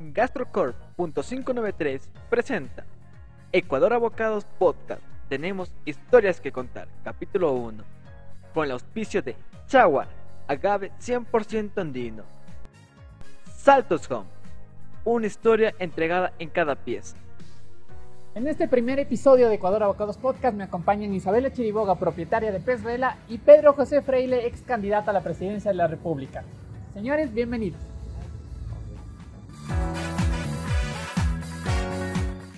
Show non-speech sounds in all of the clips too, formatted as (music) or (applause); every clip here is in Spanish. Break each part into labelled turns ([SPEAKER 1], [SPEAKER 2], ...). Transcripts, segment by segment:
[SPEAKER 1] GastroCorp.593 presenta Ecuador Abocados Podcast. Tenemos historias que contar, capítulo 1, con el auspicio de Chawar, agave 100% andino. Saltos Home, una historia entregada en cada pieza.
[SPEAKER 2] En este primer episodio de Ecuador Abocados Podcast me acompañan Isabela Chiriboga, propietaria de Pez Vela, y Pedro José Freile, ex candidato a la presidencia de la República. Señores, bienvenidos.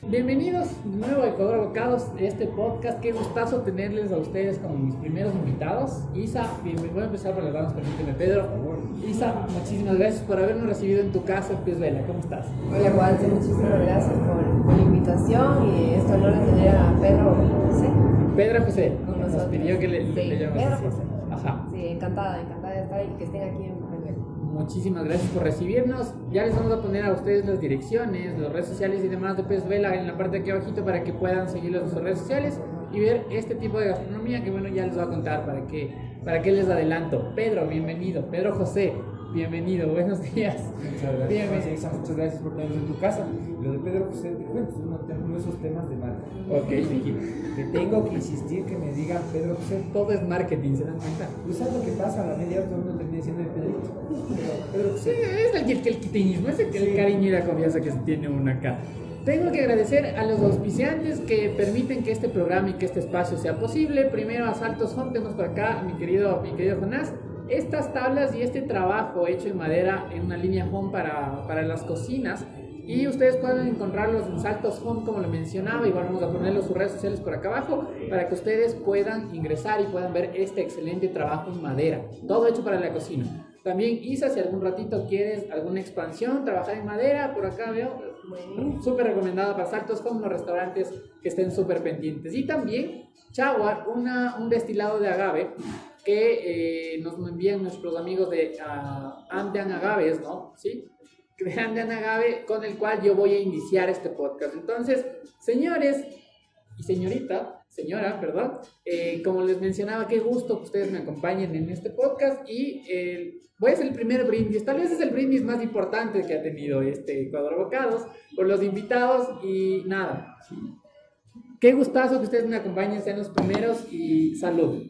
[SPEAKER 2] Bienvenidos de nuevo a Ecuador Abocados, este podcast. Qué gustazo tenerles a ustedes como mis primeros invitados. Isa, bienvenido. Voy a empezar por las damas, permíteme, Pedro. Isa, muchísimas gracias por habernos recibido en tu casa, Pez Vela. ¿Cómo estás?
[SPEAKER 3] Hola, Walter, muchísimas gracias por, por la invitación y es un honor tener a Pedro José.
[SPEAKER 2] Pedro José, nos pidió que le,
[SPEAKER 3] Sí,
[SPEAKER 2] le
[SPEAKER 3] Pedro
[SPEAKER 2] así.
[SPEAKER 3] José.
[SPEAKER 2] Ajá.
[SPEAKER 3] Sí, encantada, encantada de estar y que estén aquí en.
[SPEAKER 2] Muchísimas gracias por recibirnos. Ya les vamos a poner a ustedes las direcciones, las redes sociales y demás de Pez Vela en la parte de aquí abajito para que puedan seguirlos en sus redes sociales y ver este tipo de gastronomía que bueno ya les voy a contar para que para que les adelanto. Pedro, bienvenido. Pedro José, bienvenido. Buenos días.
[SPEAKER 4] Muchas gracias.
[SPEAKER 2] Bienvenido.
[SPEAKER 4] Muchas gracias por tenernos en tu casa. Lo de Pedro José, te cuento, es uno de esos temas de marca.
[SPEAKER 2] Ok.
[SPEAKER 4] Que tengo que insistir que me digan Pedro José.
[SPEAKER 2] Todo es marketing, ¿se dan cuenta?
[SPEAKER 4] ¿Tú sabes lo que pasa? A la media hora todo el mundo termina diciendo Pedrito. Pero Pedro
[SPEAKER 2] Sí,
[SPEAKER 4] José.
[SPEAKER 2] es el, el, el quiteñismo, es el, el
[SPEAKER 4] Sí.
[SPEAKER 2] cariño y la confianza que se tiene uno acá. Tengo que agradecer a los auspiciantes que permiten que este programa y que este espacio sea posible. Primero a Saltos Home, tenemos por acá mi querido, mi querido Jonás. Estas tablas y este trabajo hecho en madera en una línea home para, para las cocinas. Y ustedes pueden encontrarlos en Saltos Home, como lo mencionaba. Igual vamos a ponerlos sus redes sociales por acá abajo para que ustedes puedan ingresar y puedan ver este excelente trabajo en madera. Todo hecho para la cocina. También Isa, si algún ratito quieres alguna expansión, trabajar en madera, por acá veo, súper recomendada para saltos como los restaurantes que estén súper pendientes. Y también Chawar, una, un destilado de agave que eh, nos envían nuestros amigos de ah, Andean Agaves, ¿no? ¿Sí? De Andean Agave, con el cual yo voy a iniciar este podcast. Entonces, señores y señorita, señora, perdón, eh, como les mencionaba, qué gusto que ustedes me acompañen en este podcast y eh, voy a hacer el primer brindis, tal vez es el brindis más importante que ha tenido este Ecuador Bocados, por los invitados y nada. Qué gustazo que ustedes me acompañen, sean los primeros y salud.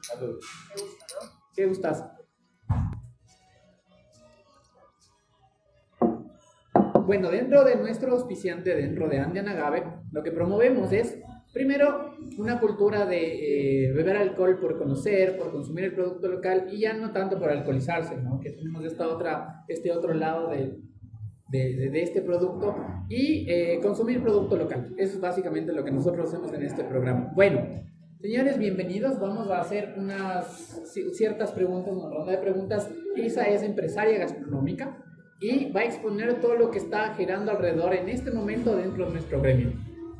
[SPEAKER 2] Salud.
[SPEAKER 3] ¿no?
[SPEAKER 2] Qué gustazo. Bueno, dentro de nuestro auspiciante, dentro de Andean Agave, lo que promovemos es, primero, una cultura de eh, beber alcohol por conocer, por consumir el producto local y ya no tanto por alcoholizarse, ¿no? Que tenemos esta otra, este otro lado de, de, de- de este producto y eh, consumir producto local. Eso es básicamente lo que nosotros hacemos en este programa. Bueno, señores, bienvenidos. Vamos a hacer unas ci- ciertas preguntas, una ronda de preguntas. Isa es empresaria gastronómica y va a exponer todo lo que está girando alrededor en este momento dentro de nuestro gremio.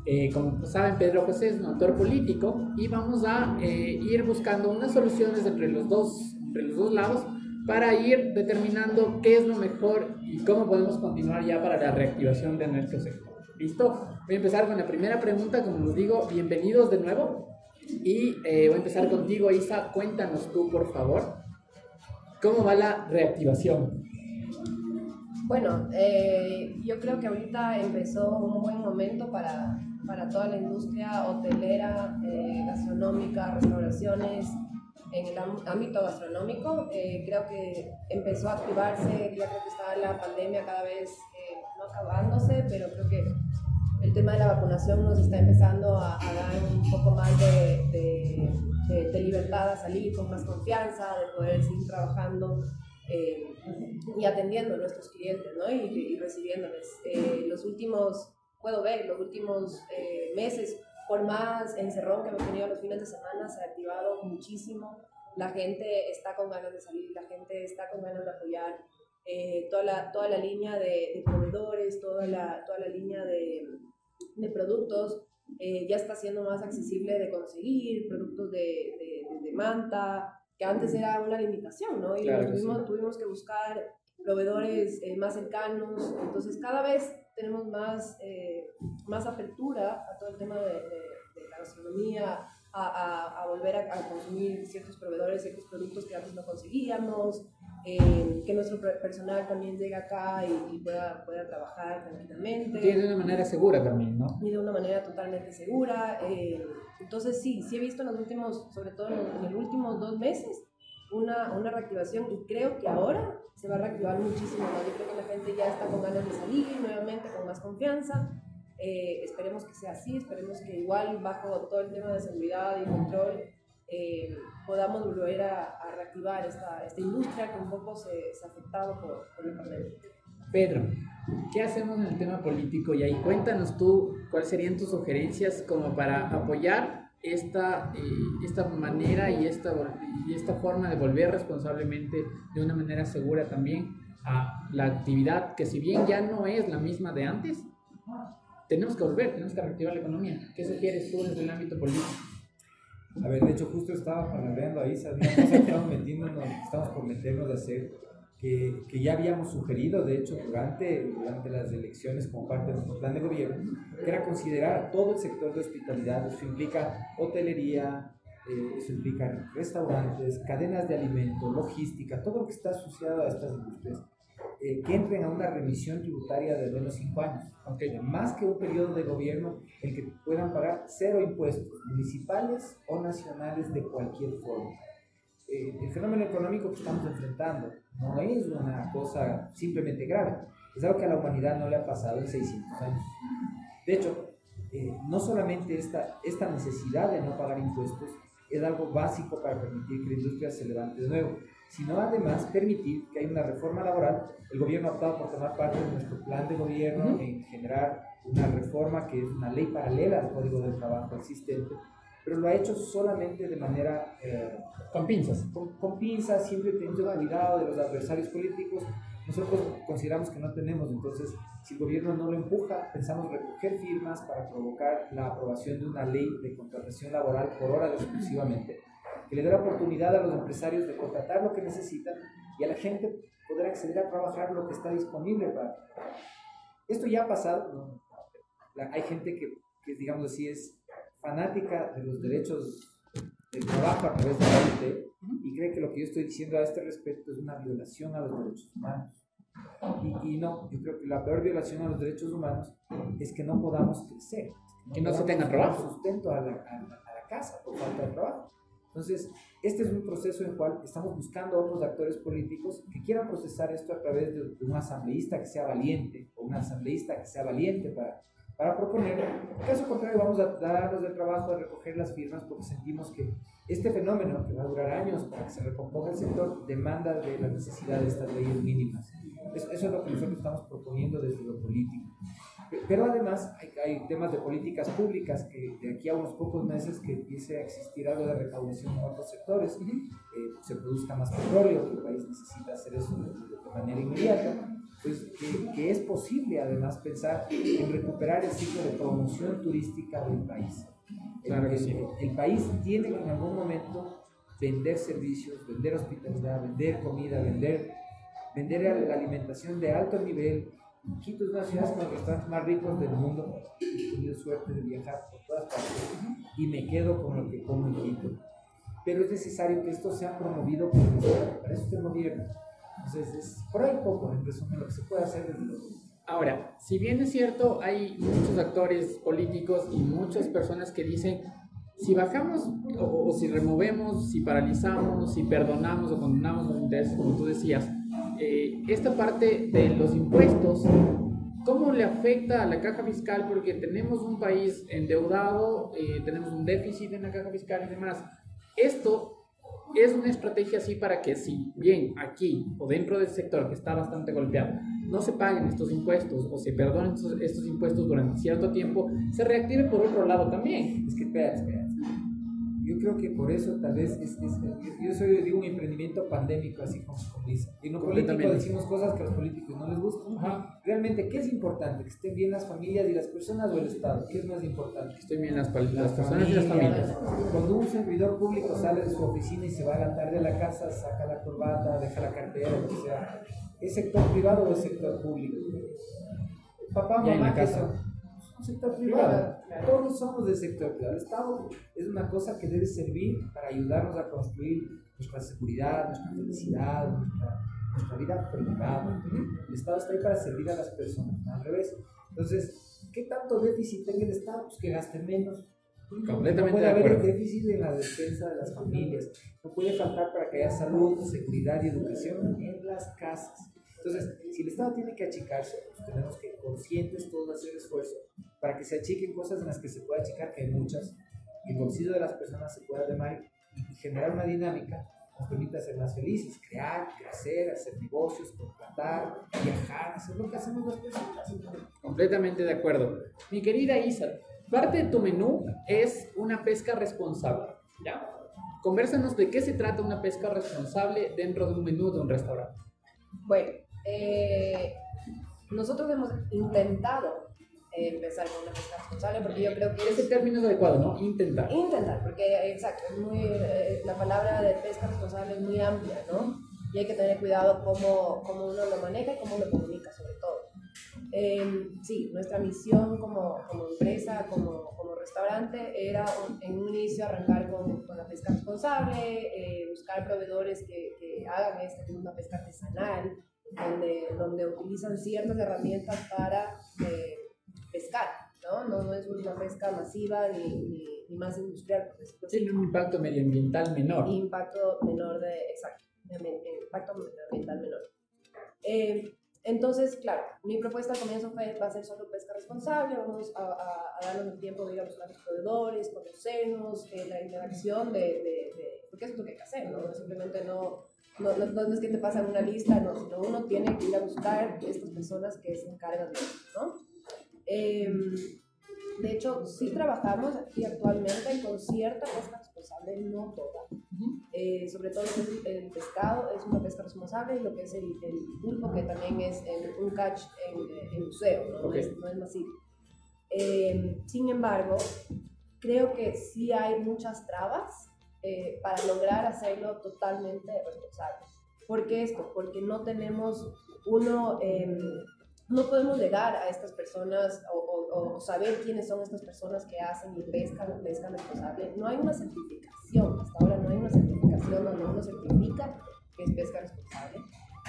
[SPEAKER 2] Eh, como saben, Pedro José es un autor político y vamos a eh, ir buscando unas soluciones entre los, dos, entre los dos lados para ir determinando qué es lo mejor y cómo podemos continuar ya para la reactivación de nuestro sector. ¿Listo? Voy a empezar con la primera pregunta, como les digo, bienvenidos de nuevo. Y eh, voy a empezar contigo, Isa, cuéntanos tú, por favor, cómo va la reactivación.
[SPEAKER 3] Bueno, eh, yo creo que ahorita empezó un buen momento para, para toda la industria hotelera, eh, gastronómica, restauraciones, en el ámbito gastronómico. Eh, creo que empezó a activarse, ya creo que estaba la pandemia cada vez eh, no acabándose, pero creo que el tema de la vacunación nos está empezando a, a dar un poco más de, de- de- de libertad a salir con más confianza, de poder seguir trabajando eh, y atendiendo a nuestros clientes ¿no? y, y recibiéndoles. Eh, los últimos, puedo ver, los últimos eh, meses, por más encerrón que hemos tenido los fines de semana, se ha activado muchísimo. La gente está con ganas de salir, la gente está con ganas de apoyar. eh, toda, la, toda la línea de, de proveedores, toda la, toda la línea de, de productos eh, ya está siendo más accesible de conseguir, productos de, de, de- manta, que antes era una limitación, ¿no? Y
[SPEAKER 2] Claro que sí.
[SPEAKER 3] tuvimos, tuvimos que buscar proveedores eh, más cercanos, entonces cada vez tenemos más, eh, más apertura a todo el tema de, de- de la gastronomía, a, a- a volver a, a consumir ciertos proveedores, ciertos productos que antes no conseguíamos. eh, que nuestro per- personal también llegue acá y, y pueda, pueda trabajar tranquilamente
[SPEAKER 2] Tiene de una manera segura también, ¿no?
[SPEAKER 3] y de una manera totalmente segura. eh, entonces sí, sí he visto en los últimos, sobre todo en los, en los últimos dos meses, una, una reactivación y creo que ahora se va a reactivar muchísimo más. Yo creo que la gente ya está con ganas de salir nuevamente, con más confianza. Eh, esperemos que sea así, esperemos que igual bajo todo el tema de seguridad y control eh, podamos volver a, a reactivar esta, esta industria que un poco se, ha afectado por, por la pandemia.
[SPEAKER 2] Pedro, ¿qué hacemos en el tema político? Y ahí cuéntanos tú cuáles serían tus sugerencias como para apoyar esta, eh, esta manera y esta, y esta forma de volver responsablemente de una manera segura también a la actividad que si bien ya no es la misma de antes, tenemos que volver, tenemos que reactivar la economía. ¿Qué sugieres tú desde el ámbito político?
[SPEAKER 4] A ver, de hecho, justo estaba palabreando ahí, sabíamos estamos metiéndonos, estamos por meternos a hacer, que, que ya habíamos sugerido, de hecho, durante, durante las elecciones como parte de nuestro plan de gobierno, que era considerar a todo el sector de hospitalidad, eso implica hotelería, eh, eso implica restaurantes, cadenas de alimentos, logística, todo lo que está asociado a estas industrias, eh, que entren a una remisión tributaria de al menos cinco años, aunque más que un periodo de gobierno en que puedan pagar cero impuestos, municipales o nacionales de cualquier forma. Eh, el fenómeno económico que estamos enfrentando no es una cosa simplemente grave, es algo que a la humanidad no le ha pasado en 600 años. De hecho, eh, no solamente esta, esta necesidad de no pagar impuestos es algo básico para permitir que la industria se levante de nuevo, sino además permitir que haya una reforma laboral. El gobierno ha optado por tomar parte de nuestro plan de gobierno
[SPEAKER 2] Ujú.
[SPEAKER 4] en generar una reforma que es una ley paralela al Código del Trabajo existente, pero lo ha hecho solamente de manera eh,
[SPEAKER 2] Con pinzas.
[SPEAKER 4] con, con pinzas, siempre teniendo cuidado de los adversarios políticos. Nosotros consideramos que no tenemos, entonces, si el gobierno no lo empuja, pensamos recoger firmas para provocar la aprobación de una ley de contratación laboral por horas exclusivamente, que le dé la oportunidad a los empresarios de contratar lo que necesitan y a la gente poder acceder a trabajar lo que está disponible para. Esto ya ha pasado, ¿no? Hay gente que, que, digamos así, es fanática de los derechos del trabajo a través de la OIT y cree que lo que yo estoy diciendo a este respecto es una violación a los derechos humanos. Y, y no, yo creo que la peor violación a los derechos humanos es que no podamos crecer,
[SPEAKER 2] Que no se
[SPEAKER 4] podamos
[SPEAKER 2] tenga trabajo.
[SPEAKER 4] sustento a la, a la- a la casa por falta de trabajo. Entonces, este es un proceso en el cual estamos buscando a otros actores políticos que quieran procesar esto a través de, de un asambleísta que sea valiente o un asambleísta que sea valiente para, para proponer. En caso contrario, vamos a darnos el trabajo de recoger las firmas porque sentimos que este fenómeno, que va a durar años para que se recomponga el sector, demanda de la necesidad de estas leyes mínimas. Eso, es lo que nosotros estamos proponiendo desde lo político. Pe- Pero además hay, hay temas de políticas públicas que de aquí a unos pocos meses que empiece a existir algo de recaudación en otros sectores, eh, se produzca más petróleo, que el país necesita hacer eso de, de manera inmediata, pues que, que es posible además pensar en recuperar el ciclo de promoción turística del país. El-
[SPEAKER 2] Claro que
[SPEAKER 4] el,
[SPEAKER 2] sí.
[SPEAKER 4] el país tiene que en algún momento vender servicios, vender hospitalidad, vender comida, vender, vender la alimentación de alto nivel. Quito es una ciudad con los restaurantes más ricos del mundo. He tenido suerte de viajar por todas partes y me quedo con lo que como en Quito. Pero es necesario que esto sea promovido por el Estado. Para eso es el gobierno. Entonces, es por ahí poco, en resumen, lo que se puede hacer desde lo
[SPEAKER 2] Ahora, si bien es cierto, hay muchos actores políticos y muchas personas que dicen, si bajamos o, o si removemos, si paralizamos, si perdonamos o condenamos los intereses, como tú decías, eh, esta parte de los impuestos, ¿cómo le afecta a la caja fiscal? Porque tenemos un país endeudado, eh, tenemos un déficit en la caja fiscal y demás. Esto es una estrategia así para que si bien aquí o dentro del sector que está bastante golpeado no se paguen estos impuestos o se perdonen estos, estos impuestos durante cierto tiempo, se reactive por otro lado también.
[SPEAKER 4] Es que, espera, espera. Yo creo que por eso tal vez es, es- yo soy de un emprendimiento pandémico, así como, como dice. Y no político
[SPEAKER 2] Completamente.
[SPEAKER 4] decimos cosas que a los políticos no les gustan. Realmente, ¿qué es importante? ¿Que estén bien las familias y las personas o el Estado? ¿Qué es más importante?
[SPEAKER 2] Estoy bien las, pal- las personas y las familias.
[SPEAKER 4] Cuando un servidor público sale de su oficina y se va a la tarde a la casa, saca la corbata, deja la cartera, lo que sea, ¿es sector privado o es sector público? Papá,
[SPEAKER 2] en
[SPEAKER 4] mamá,
[SPEAKER 2] la
[SPEAKER 4] ¿qué
[SPEAKER 2] casa.
[SPEAKER 4] son? Un sector privado. Todos somos del sector privado. El Estado es una cosa que debe servir para ayudarnos a construir nuestra seguridad, nuestra felicidad, nuestra nuestra vida privada. El Estado está ahí para servir a las personas, no al revés. Entonces, ¿qué tanto déficit tenga el Estado? Pues que gaste menos.
[SPEAKER 2] Completamente
[SPEAKER 4] no puede
[SPEAKER 2] de
[SPEAKER 4] haber
[SPEAKER 2] acuerdo.
[SPEAKER 4] déficit en la defensa de las familias. No puede faltar para que haya salud, seguridad y educación en las casas. Entonces, si el Estado tiene que achicarse, pues tenemos que conscientes todos hacer esfuerzo para que se achiquen cosas en las que se pueda achicar, que hay muchas, y el bolsillo de las personas se pueda demar y generar una dinámica que nos permita ser más felices, crear, crecer, hacer negocios, contratar, viajar, hacer lo que hacemos las personas.
[SPEAKER 2] Completamente de acuerdo. Mi querida Isa, parte de tu menú es una pesca responsable. ¿ya? Conversanos de qué se trata una pesca responsable dentro de un menú de un restaurante.
[SPEAKER 3] Bueno, eh, nosotros hemos intentado eh, empezar con una pesca responsable porque yo creo que
[SPEAKER 2] Ese
[SPEAKER 3] es
[SPEAKER 2] término es adecuado, ¿no? Intentar.
[SPEAKER 3] intentar, porque exacto, es muy, eh, la palabra de pesca responsable es muy amplia, ¿no? Y hay que tener cuidado cómo, cómo uno lo maneja y cómo lo comunica sobre todo. Eh, sí, nuestra misión como, como empresa, como, como restaurante, era un- en un inicio arrancar con, con la pesca responsable, eh, buscar proveedores que, que hagan esta, una pesca artesanal, donde, donde utilizan ciertas herramientas para eh, pescar, ¿no? ¿no? No es una pesca masiva ni, ni, ni más industrial, por decirlo así
[SPEAKER 2] Tiene un impacto medioambiental menor.
[SPEAKER 3] impacto menor de, exacto, de eh, impacto ambiental menor. Eh, entonces, claro, mi propuesta al comienzo fue, va a ser solo pesca responsable, vamos a, a- a darnos el tiempo de ir a buscar los proveedores, conocernos, eh, la interacción de, de, de- porque eso es lo que hay que hacer, ¿no? Simplemente no, no, no, no es que te pasan una lista, no, sino uno tiene que ir a buscar estas personas que se encargan de eso, ¿no? Em, de hecho, sí trabajamos aquí actualmente con cierta pesca responsable, no toda. Eh, sobre todo lo que es el pescado es una pesca responsable y lo que es el, el pulpo, que también es en- un catch en, eh, en museo, ¿no? No
[SPEAKER 2] Ok.
[SPEAKER 3] es, no es masivo. Eh, sin embargo, creo que sí hay muchas trabas eh, para lograr hacerlo totalmente responsable. ¿Por qué esto? Porque no tenemos uno, eh, no podemos llegar a estas personas o, o- o saber quiénes son estas personas que hacen y pescan, pescan responsable. No hay una certificación, hasta ahora no hay una certificación donde uno certifica que es pesca responsable.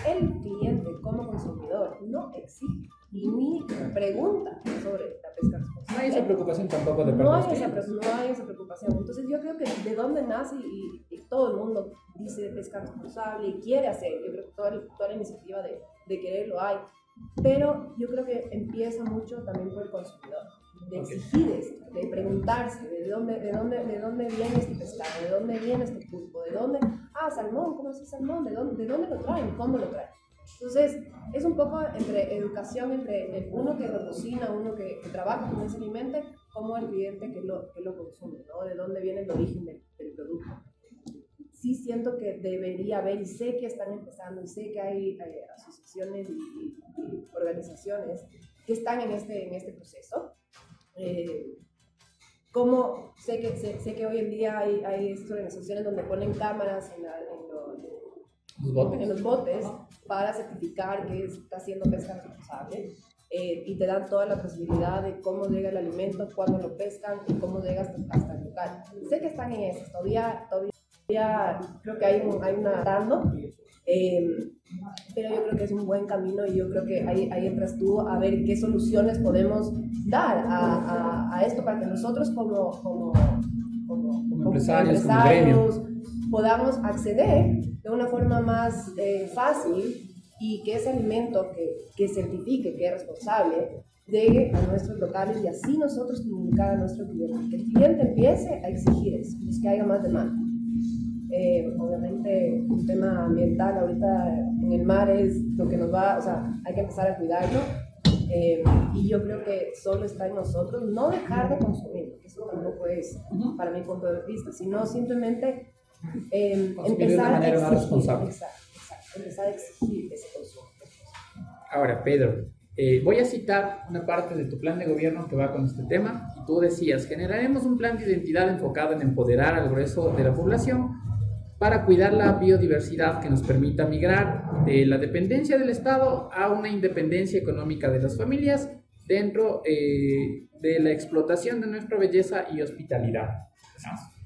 [SPEAKER 3] El cliente como consumidor no exige ni pregunta sobre la pesca responsable.
[SPEAKER 2] No hay esa preocupación tampoco de
[SPEAKER 3] No hay, esa, no hay esa preocupación. Entonces yo creo que de dónde nace y, y todo el mundo dice pesca responsable y quiere hacer, yo creo que toda, toda la iniciativa de, de quererlo hay, pero yo creo que empieza mucho también por el consumidor, de exigir esto, de preguntarse de dónde, de, dónde, de dónde viene este pescado, de dónde viene este pulpo, de dónde, ah, salmón, ¿cómo es el salmón? ¿De dónde, de dónde lo traen? ¿Cómo lo traen? Entonces, es un poco entre educación, entre el uno que lo cocina, uno que, que trabaja con ese alimento, como el cliente que lo, que lo consume, ¿no? De dónde viene el origen del, del producto. Sí siento que debería haber, y sé que están empezando, y sé que hay eh, asociaciones y, y- organizaciones que están en este, en este proceso. Eh, como sé que, sé, sé que hoy en día hay, hay estas organizaciones donde ponen cámaras en, la- en los,
[SPEAKER 2] Los botes.
[SPEAKER 3] en los botes para certificar que está haciendo pesca responsable eh, y te dan toda la posibilidad de cómo llega el alimento, cuándo lo pescan y cómo llega hasta, hasta el local. Sé que están en eso, todavía, todavía creo que hay, un, hay una dando, eh, pero yo creo que es un buen camino y yo creo que ahí, ahí entras tú a ver qué soluciones podemos dar a, a, a esto para que nosotros como, como, como,
[SPEAKER 2] Como empresarios, como gremio.
[SPEAKER 3] podamos acceder de una forma más eh, fácil y que ese alimento que, que certifique que es responsable llegue a nuestros locales y así nosotros comunicar a nuestro cliente. Que el cliente empiece a exigir eso, pues que haya más demanda. Eh, obviamente un tema ambiental ahorita en el mar es lo que nos va, o sea, hay que empezar a cuidarlo. Eh, y yo creo que solo está en nosotros no dejar de consumir, eso tampoco es para mi punto de vista, sino simplemente eh, empezar a exigir,
[SPEAKER 2] responsable.
[SPEAKER 3] exacto, exacto, empezar a exigir ese consumo.
[SPEAKER 2] Ahora, Pedro, eh, voy a citar una parte de tu plan de gobierno que va con este tema. Y tú decías, generaremos un plan de identidad enfocado en empoderar al grueso de la población para cuidar la biodiversidad que nos permita migrar de la dependencia del Estado a una independencia económica de las familias dentro eh, de la explotación de nuestra belleza y hospitalidad.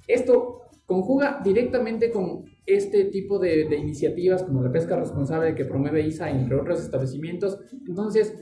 [SPEAKER 2] Esto conjuga directamente con este tipo de, de iniciativas como la pesca responsable que promueve ISA, entre otros establecimientos. Entonces,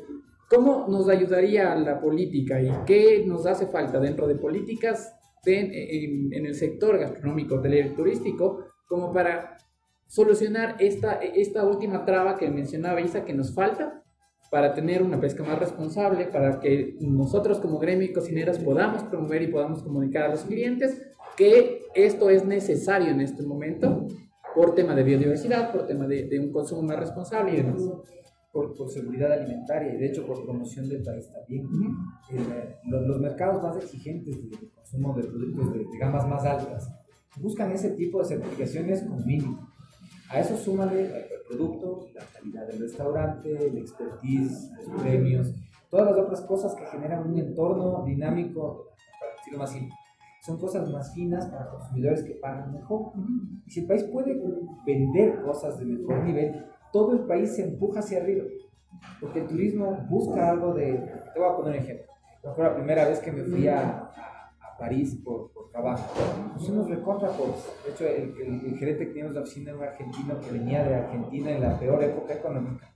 [SPEAKER 2] ¿cómo nos ayudaría la política y qué nos hace falta dentro de políticas de- en, en el sector gastronómico, hotelero y turístico como para solucionar esta, esta última traba que mencionaba Isa que nos falta para tener una pesca más responsable, para que nosotros como gremio y cocineras podamos promover y podamos comunicar a los clientes que esto es necesario en este momento por tema de biodiversidad, por tema de, de un consumo más responsable y demás.
[SPEAKER 4] por, por seguridad alimentaria y de hecho por promoción del país también. Eh, los, los mercados más exigentes de consumo de productos de, de gamas más altas buscan ese tipo de certificaciones con mínimo. A eso súmale el producto, la calidad del restaurante, el expertise, los premios, todas las otras cosas que generan un entorno dinámico, para decirlo más simple. Son cosas más finas para consumidores que pagan mejor. Y si el país puede vender cosas de mejor nivel, todo el país se empuja hacia arriba. Porque el turismo busca algo de... Te voy a poner un ejemplo. Fue la primera vez que me fui a, París por, por trabajo. Nos fuimos recontra pobres. De hecho, el, el- el gerente que teníamos de la oficina era un argentino que venía de Argentina en la peor época económica.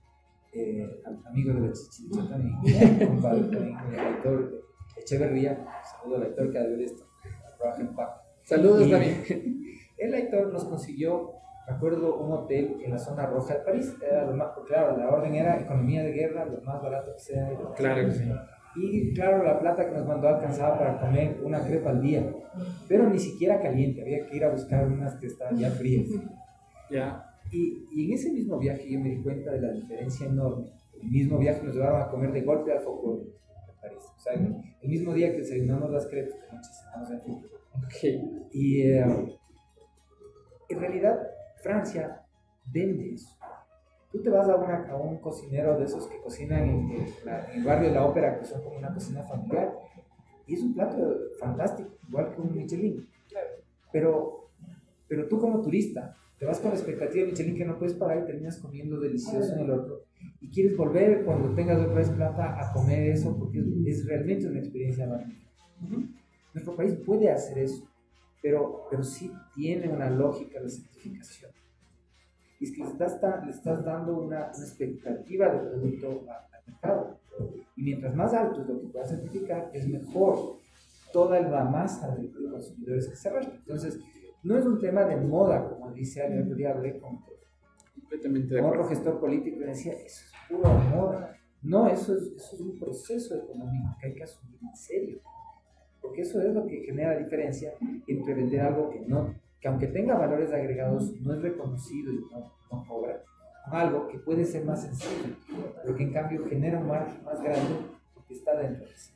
[SPEAKER 4] Eh, amigo de la Chichicha también, compadre también, el Aitor Echeverría. Saludo al Aitor que de esto. Trabaja en Paco.
[SPEAKER 2] Saludos
[SPEAKER 4] Y-
[SPEAKER 2] también. (laughs)
[SPEAKER 4] El Aitor nos consiguió, me acuerdo, un hotel en la zona roja de París. Era lo más, claro, la orden era economía de guerra, lo más barato que sea.
[SPEAKER 2] Claro que sí.
[SPEAKER 4] Y claro, la plata que nos mandó alcanzaba para comer una crepa al día, pero ni siquiera caliente, había que ir a buscar unas que estaban ya frías.
[SPEAKER 2] Ya.
[SPEAKER 4] Y, y en ese mismo viaje yo me di cuenta de la diferencia enorme. El mismo viaje nos llevaron a comer de golpe al foco París. O sea, el mismo día que desayunamos las crepas, de noche cenamos en fin.
[SPEAKER 2] Ok.
[SPEAKER 4] Y eh, en realidad Francia vende eso. Tú te vas a, una- a un cocinero de esos que cocinan en, en la- en el barrio de la ópera, que son como una cocina familiar, y es un plato fantástico, igual que un Michelin. Pero, pero tú como turista, te vas con la expectativa de Michelin que no puedes pagar y terminas comiendo delicioso en el otro. Y quieres volver cuando tengas otra vez plata a comer eso porque es, es realmente una experiencia magnífica. Nuestro país puede hacer eso, pero, pero sí tiene una lógica de certificación. Y es que le estás, le estás dando una, una expectativa de producto al mercado. Y mientras más alto es lo que puedas certificar, es mejor toda la masa de, consumidores que se arrastra. Entonces, no es un tema de moda, como dice alguien, el otro día hablé con, con otro gestor político y decía, eso es pura moda. No, eso es, eso es un proceso económico que hay que asumir en serio. Porque eso es lo que genera la diferencia entre vender algo que no, que aunque tenga valores agregados, no es reconocido y no, no cobra, con algo que puede ser más sencillo, pero que en cambio genera un margen más grande porque está dentro de sí.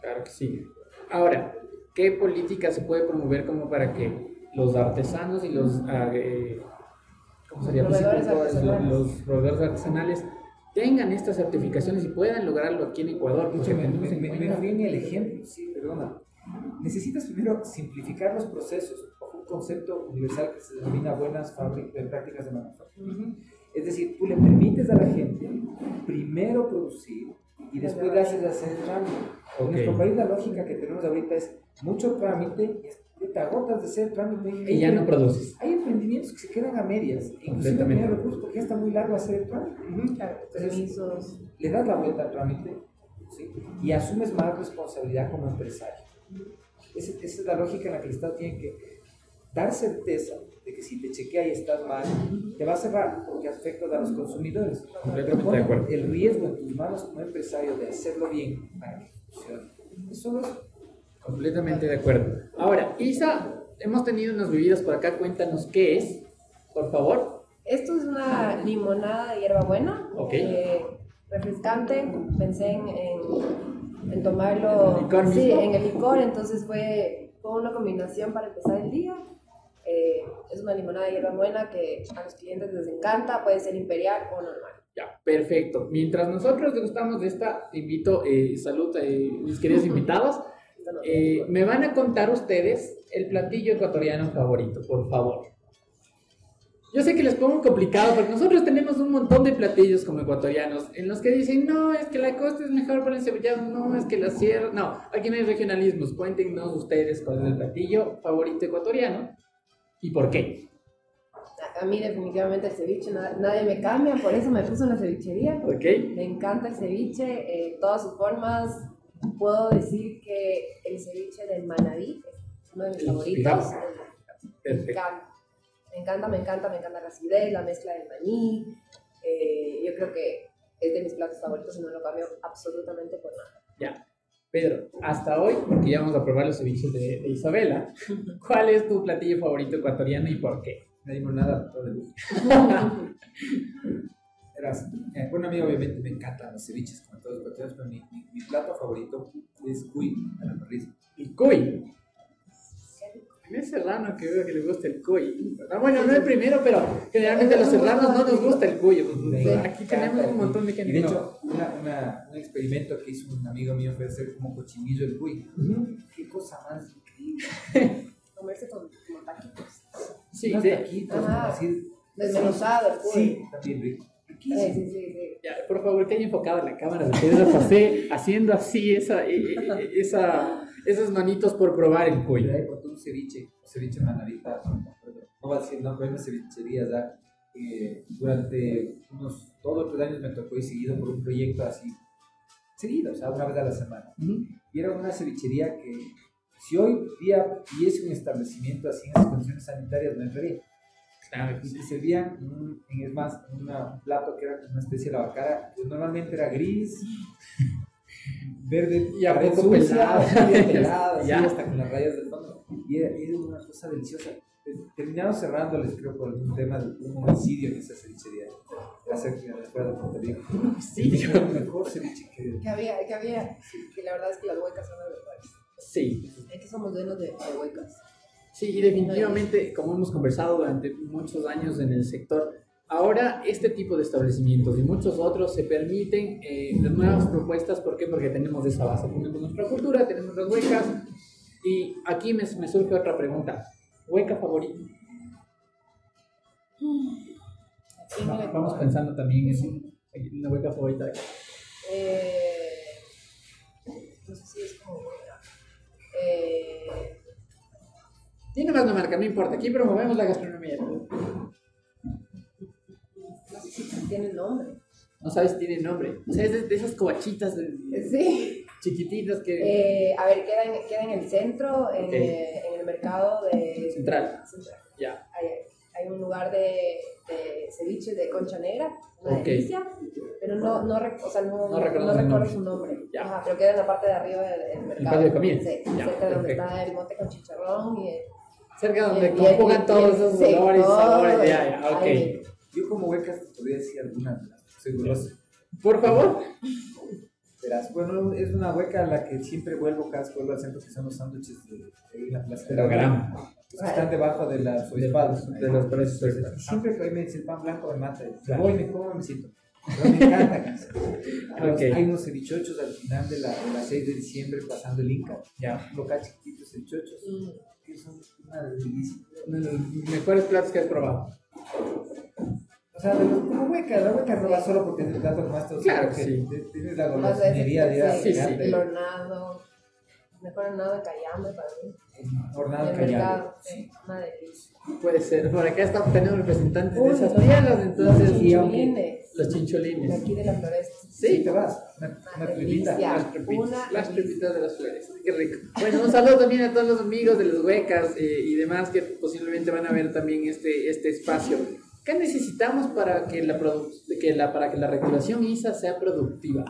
[SPEAKER 2] Claro que sí. Ahora, ¿qué política se puede promover como para que los artesanos y los, ah, eh, ¿cómo sería?
[SPEAKER 3] Proveedores
[SPEAKER 2] Piscicultores, los,
[SPEAKER 3] artesanales.
[SPEAKER 2] los proveedores artesanales tengan estas certificaciones y puedan lograrlo aquí en Ecuador?
[SPEAKER 4] Hecho, me, me, me, me el ejemplo, sí, perdona. Necesitas primero simplificar los procesos concepto universal que se denomina buenas fábricas, prácticas de manufactura. Es decir, tú le permites a la gente primero producir y después le haces hacer el trámite. En
[SPEAKER 2] Ok.
[SPEAKER 4] nuestro país la lógica que tenemos ahorita es mucho trámite, es- te agotas de hacer trámite
[SPEAKER 2] Y ya no produces.
[SPEAKER 4] Hay emprendimientos que se quedan a medias, inclusive tienen recursos porque ya está muy largo hacer el trámite.
[SPEAKER 3] Claro,
[SPEAKER 4] Entonces, le das la vuelta al trámite ¿sí? y asumes más responsabilidad como empresario. Esa, esa es la lógica en la que el Estado tiene que dar certeza de que si te chequea y estás mal, te va a cerrar porque afectas a los consumidores.
[SPEAKER 2] Completamente
[SPEAKER 4] Pero pon
[SPEAKER 2] de acuerdo.
[SPEAKER 4] el riesgo en tus manos como empresario de hacerlo bien para que funcione. Eso es
[SPEAKER 2] Completamente de acuerdo. Ahora, Isa, hemos tenido unas bebidas por acá, cuéntanos qué es, por favor.
[SPEAKER 3] Esto es una limonada de hierbabuena.
[SPEAKER 2] Ok.
[SPEAKER 3] eh, refrescante. Pensé en, en, en tomarlo.
[SPEAKER 2] ¿En el licor
[SPEAKER 3] sí,
[SPEAKER 2] mismo?
[SPEAKER 3] en el licor. Entonces fue, fue una combinación para empezar el día. Eh, es una limonada de hierbabuena que a los clientes les encanta. Puede ser imperial o normal.
[SPEAKER 2] Ya, perfecto. Mientras nosotros degustamos de esta, invito, eh, salud, eh, mis queridos (laughs) invitados. Eh, me van a contar ustedes el platillo ecuatoriano favorito, por favor. Yo sé que les pongo complicado, porque nosotros tenemos un montón de platillos como ecuatorianos en los que dicen, no, es que la costa es mejor para el cebollado, no, es que la sierra, no, aquí no hay regionalismos. Cuéntenos ustedes cuál es el platillo favorito ecuatoriano y por qué.
[SPEAKER 3] A mí definitivamente el ceviche, na- nadie me cambia, por eso me puse una cevichería.
[SPEAKER 2] Ok.
[SPEAKER 3] Me encanta el ceviche, eh, todas sus formas. Puedo decir que el ceviche de Manaví es uno de mis favoritos. Me encanta, me encanta, me encanta, me encanta la acidez, la mezcla del maní. Eh, yo creo que es de mis platos favoritos y no lo cambio absolutamente por nada.
[SPEAKER 2] Ya. Pedro, hasta hoy, porque ya vamos a probar los ceviches de, de Isabela, (laughs) ¿cuál es tu platillo favorito ecuatoriano y por qué?
[SPEAKER 4] No dimos nada, todo de. (laughs) Verás, eh, bueno, a mí obviamente me encantan los ceviches, como todos los ecuatorianos, pero mi, mi, mi plato favorito es cuy a la parrilla.
[SPEAKER 2] El cuy. Es serrano que veo que le gusta el cuy. Ah, bueno, no el primero, pero generalmente a los serranos no nos gusta el cuy. Aquí tenemos un montón de gente.
[SPEAKER 4] Y de hecho, una, una, un experimento que hizo un amigo mío fue hacer como cochinillo el cuy. Qué cosa más increíble. (laughs)
[SPEAKER 3] Comerse con, como taquitos.
[SPEAKER 2] Sí,
[SPEAKER 4] Unos
[SPEAKER 2] de-
[SPEAKER 4] taquitos, como así.
[SPEAKER 3] Desmenuzado el cuy.
[SPEAKER 4] Sí, también rico.
[SPEAKER 3] Sí, sí, sí, sí.
[SPEAKER 2] ya, por favor, que haya enfocado la cámara de Pedro José haciendo así esa, e- e- e- esa, esas manitos por probar el cuy.
[SPEAKER 4] Un ceviche, ceviche manavita, no va a decir, no, pero una cevichería, ¿verdad? Eh, durante unos dos o tres años me tocó ir seguido por un proyecto así, seguido, o sea, una vez a la semana.
[SPEAKER 2] Ujú.
[SPEAKER 4] Y era una cevichería que, si hoy día hubiese un establecimiento así en las condiciones sanitarias, no entraría.
[SPEAKER 2] Claro,
[SPEAKER 4] Y te servían, un, en- es más, una- un plato que era una especie de lavacara, que normalmente era gris, (laughs) verde,
[SPEAKER 2] Y a poco
[SPEAKER 4] pelada, (laughs)
[SPEAKER 2] Ya.
[SPEAKER 4] hasta con las rayas del fondo. Y era, era una cosa deliciosa. Terminaron cerrándoles, creo, por un tema de un homicidio en esa cevichería. Era cerca de fuera de Puerto Rico.
[SPEAKER 2] Sí,
[SPEAKER 4] el mejor ceviche que...
[SPEAKER 3] Que había, que había, que la verdad es que las huecas son las mejores.
[SPEAKER 2] sí.
[SPEAKER 3] Es que somos llenos de, de huecas.
[SPEAKER 2] Sí, y definitivamente, como hemos conversado durante muchos años en el sector, ahora este tipo de establecimientos y muchos otros se permiten eh, las nuevas propuestas. ¿Por qué? Porque tenemos esa base, tenemos nuestra cultura, tenemos las huecas. Y aquí me, me surge otra pregunta. ¿Hueca favorita? Va- Vamos pensando también en una hueca favorita.
[SPEAKER 3] Eh, no sé si es como hueca. Eh,
[SPEAKER 2] Tiene más una marca, no importa. Aquí promovemos la gastronomía.
[SPEAKER 3] no sé si tiene nombre.
[SPEAKER 2] No sabes si tiene nombre. O sea, es de, de esas covachitas de-
[SPEAKER 3] Sí.
[SPEAKER 2] Chiquititas que...
[SPEAKER 3] Eh, a ver, queda en, queda en el centro, en,
[SPEAKER 2] Ok.
[SPEAKER 3] eh, en el mercado de
[SPEAKER 2] Central.
[SPEAKER 3] Central.
[SPEAKER 2] Ya.
[SPEAKER 3] Hay, hay un lugar de, de ceviche de concha negra, una
[SPEAKER 2] Ok.
[SPEAKER 3] delicia, pero no, no, o sea, no,
[SPEAKER 2] No
[SPEAKER 3] no,
[SPEAKER 2] recuerdo su
[SPEAKER 3] recuerdo
[SPEAKER 2] nombre.
[SPEAKER 3] su nombre.
[SPEAKER 2] Ya.
[SPEAKER 3] Ajá, pero queda en la parte de arriba del, del mercado.
[SPEAKER 2] patio de comida.
[SPEAKER 3] Sí,
[SPEAKER 2] Ya,
[SPEAKER 3] cerca de donde está el mote con chicharrón y el,
[SPEAKER 2] Cerca donde
[SPEAKER 3] y el-
[SPEAKER 2] conjugan
[SPEAKER 3] y el-
[SPEAKER 2] todos esos
[SPEAKER 3] sí,
[SPEAKER 2] olores y sabores. Ya, ya, ok.
[SPEAKER 4] Yo como huecas te podría decir alguna, soy guloso.
[SPEAKER 2] Por favor.
[SPEAKER 4] Verás, bueno, es una hueca a la que siempre vuelvo cada vez que vuelvo al centro, que son los sándwiches de, de ahí en la plaza. Los que están debajo de las obispados.
[SPEAKER 2] de los precios
[SPEAKER 4] Entonces. Siempre que hoy me dice el pan blanco me mata.
[SPEAKER 2] Claro.
[SPEAKER 4] voy, me como, me siento. Pero me encanta. (laughs) casa.
[SPEAKER 2] Ok.
[SPEAKER 4] Hay unos cevichochos al final de la, de la 6 de diciembre pasando el Inca.
[SPEAKER 2] Ya.
[SPEAKER 4] Local chiquititos cevichochos
[SPEAKER 3] Mm.
[SPEAKER 4] que son una delicia.
[SPEAKER 2] Uno de los mejores platos que has probado.
[SPEAKER 4] O sea, de los, como hueca, la hueca no va solo porque es el plato más
[SPEAKER 2] Claro,
[SPEAKER 4] porque
[SPEAKER 2] sí.
[SPEAKER 4] Tienes la
[SPEAKER 3] de
[SPEAKER 4] golosinería de ir a
[SPEAKER 3] sí,
[SPEAKER 2] sí,
[SPEAKER 3] el hornado, mejor hornado de Cayambe para mí.
[SPEAKER 4] hornado
[SPEAKER 3] mercado, sí, una delicia.
[SPEAKER 2] Puede ser. Por acá estamos, tenemos representantes
[SPEAKER 3] Uy,
[SPEAKER 2] de esas
[SPEAKER 3] los-
[SPEAKER 2] tierras, entonces.
[SPEAKER 3] los chincholines.
[SPEAKER 2] Los
[SPEAKER 3] De
[SPEAKER 2] chincholines.
[SPEAKER 3] aquí de la floresta.
[SPEAKER 4] Sí, te vas. Una, una
[SPEAKER 3] Una
[SPEAKER 4] tripita.
[SPEAKER 2] Las
[SPEAKER 3] Una
[SPEAKER 2] las pepitas de las flores. Qué rico. Bueno, un saludo también a todos los amigos de las huecas eh, y demás que posiblemente van a ver también este, este espacio. ¿Qué necesitamos para que la, que la, para que la regulación ISA sea productiva?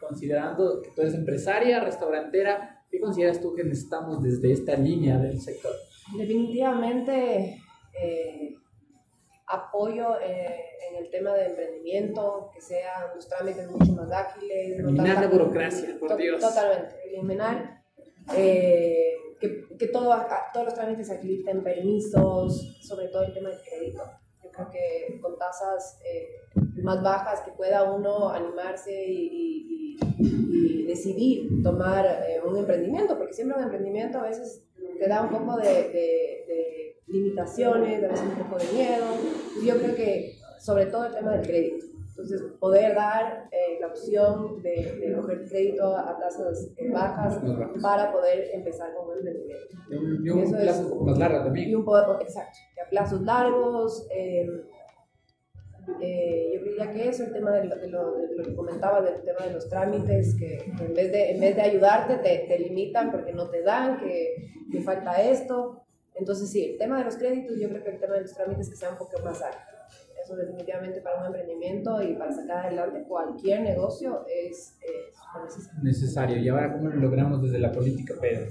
[SPEAKER 2] Considerando que tú eres empresaria, restaurantera, ¿qué consideras tú que necesitamos desde esta línea del sector?
[SPEAKER 3] Definitivamente eh, apoyo eh, en el tema de emprendimiento, que sean los trámites mucho más ágiles.
[SPEAKER 2] Eliminar la burocracia, por
[SPEAKER 3] to-
[SPEAKER 2] Dios.
[SPEAKER 3] Totalmente, eliminar eh, que, que todo, todos los trámites se agiliten, permisos, sobre todo el tema del crédito. Creo que con tasas eh, más bajas que pueda uno animarse y, decidir tomar eh, un emprendimiento, porque siempre un emprendimiento a veces te da un poco de limitaciones, a veces un poco de miedo. Y yo creo que sobre todo el tema del crédito. Entonces, poder dar eh, la opción de, de, coger crédito a, tasas eh, bajas para poder empezar con un emprendimiento.
[SPEAKER 2] Y un, plazo un poco más largo también.
[SPEAKER 3] Y un poco, exacto, a plazos largos. Eh, eh, yo diría que eso, el tema de lo, de, lo, de lo, que comentaba, del tema de los trámites, que, que en, vez de, en vez de ayudarte te, te, limitan porque no te dan, que, que falta esto. Entonces sí, el tema de los créditos, yo creo que el tema de los trámites que sea un poco más alto. Eso definitivamente para un emprendimiento y para sacar adelante cualquier negocio es, es
[SPEAKER 2] necesario. necesario. Y ahora, ¿cómo lo logramos desde la política, Pedro?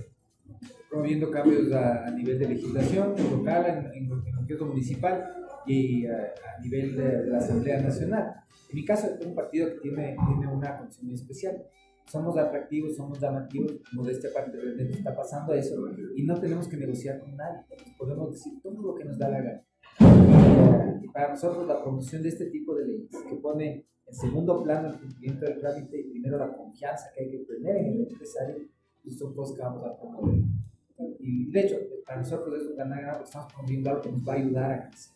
[SPEAKER 4] Promoviendo cambios a, a nivel de legislación local, en, en, es municipal y a, a nivel de, de, la Asamblea Nacional. En mi caso, tengo un partido que tiene, tiene una condición especial. Somos atractivos, somos llamativos, modestia aparte de está pasando eso y no tenemos que negociar con nadie. Podemos decir todo lo que nos da la gana. Para nosotros la promoción de este tipo de leyes que pone en segundo plano el cumplimiento del trámite y primero la confianza que hay que tener en el empresario, y son cosas que vamos a promover. Y de hecho, para nosotros es un ganar porque estamos promoviendo algo que nos va a ayudar a crecer.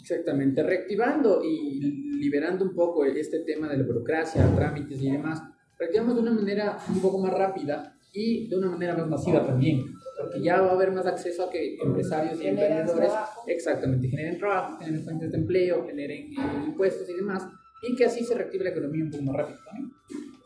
[SPEAKER 2] Exactamente, reactivando y liberando un poco este tema de la burocracia, trámites y demás, reactivamos de una manera un poco más rápida y de una manera más masiva también, porque ya va a haber más acceso a que empresarios y emprendedores exactamente generen trabajo, generen fuentes de empleo, generen eh, impuestos y demás, y que así se reactive la economía un poco más rápido también.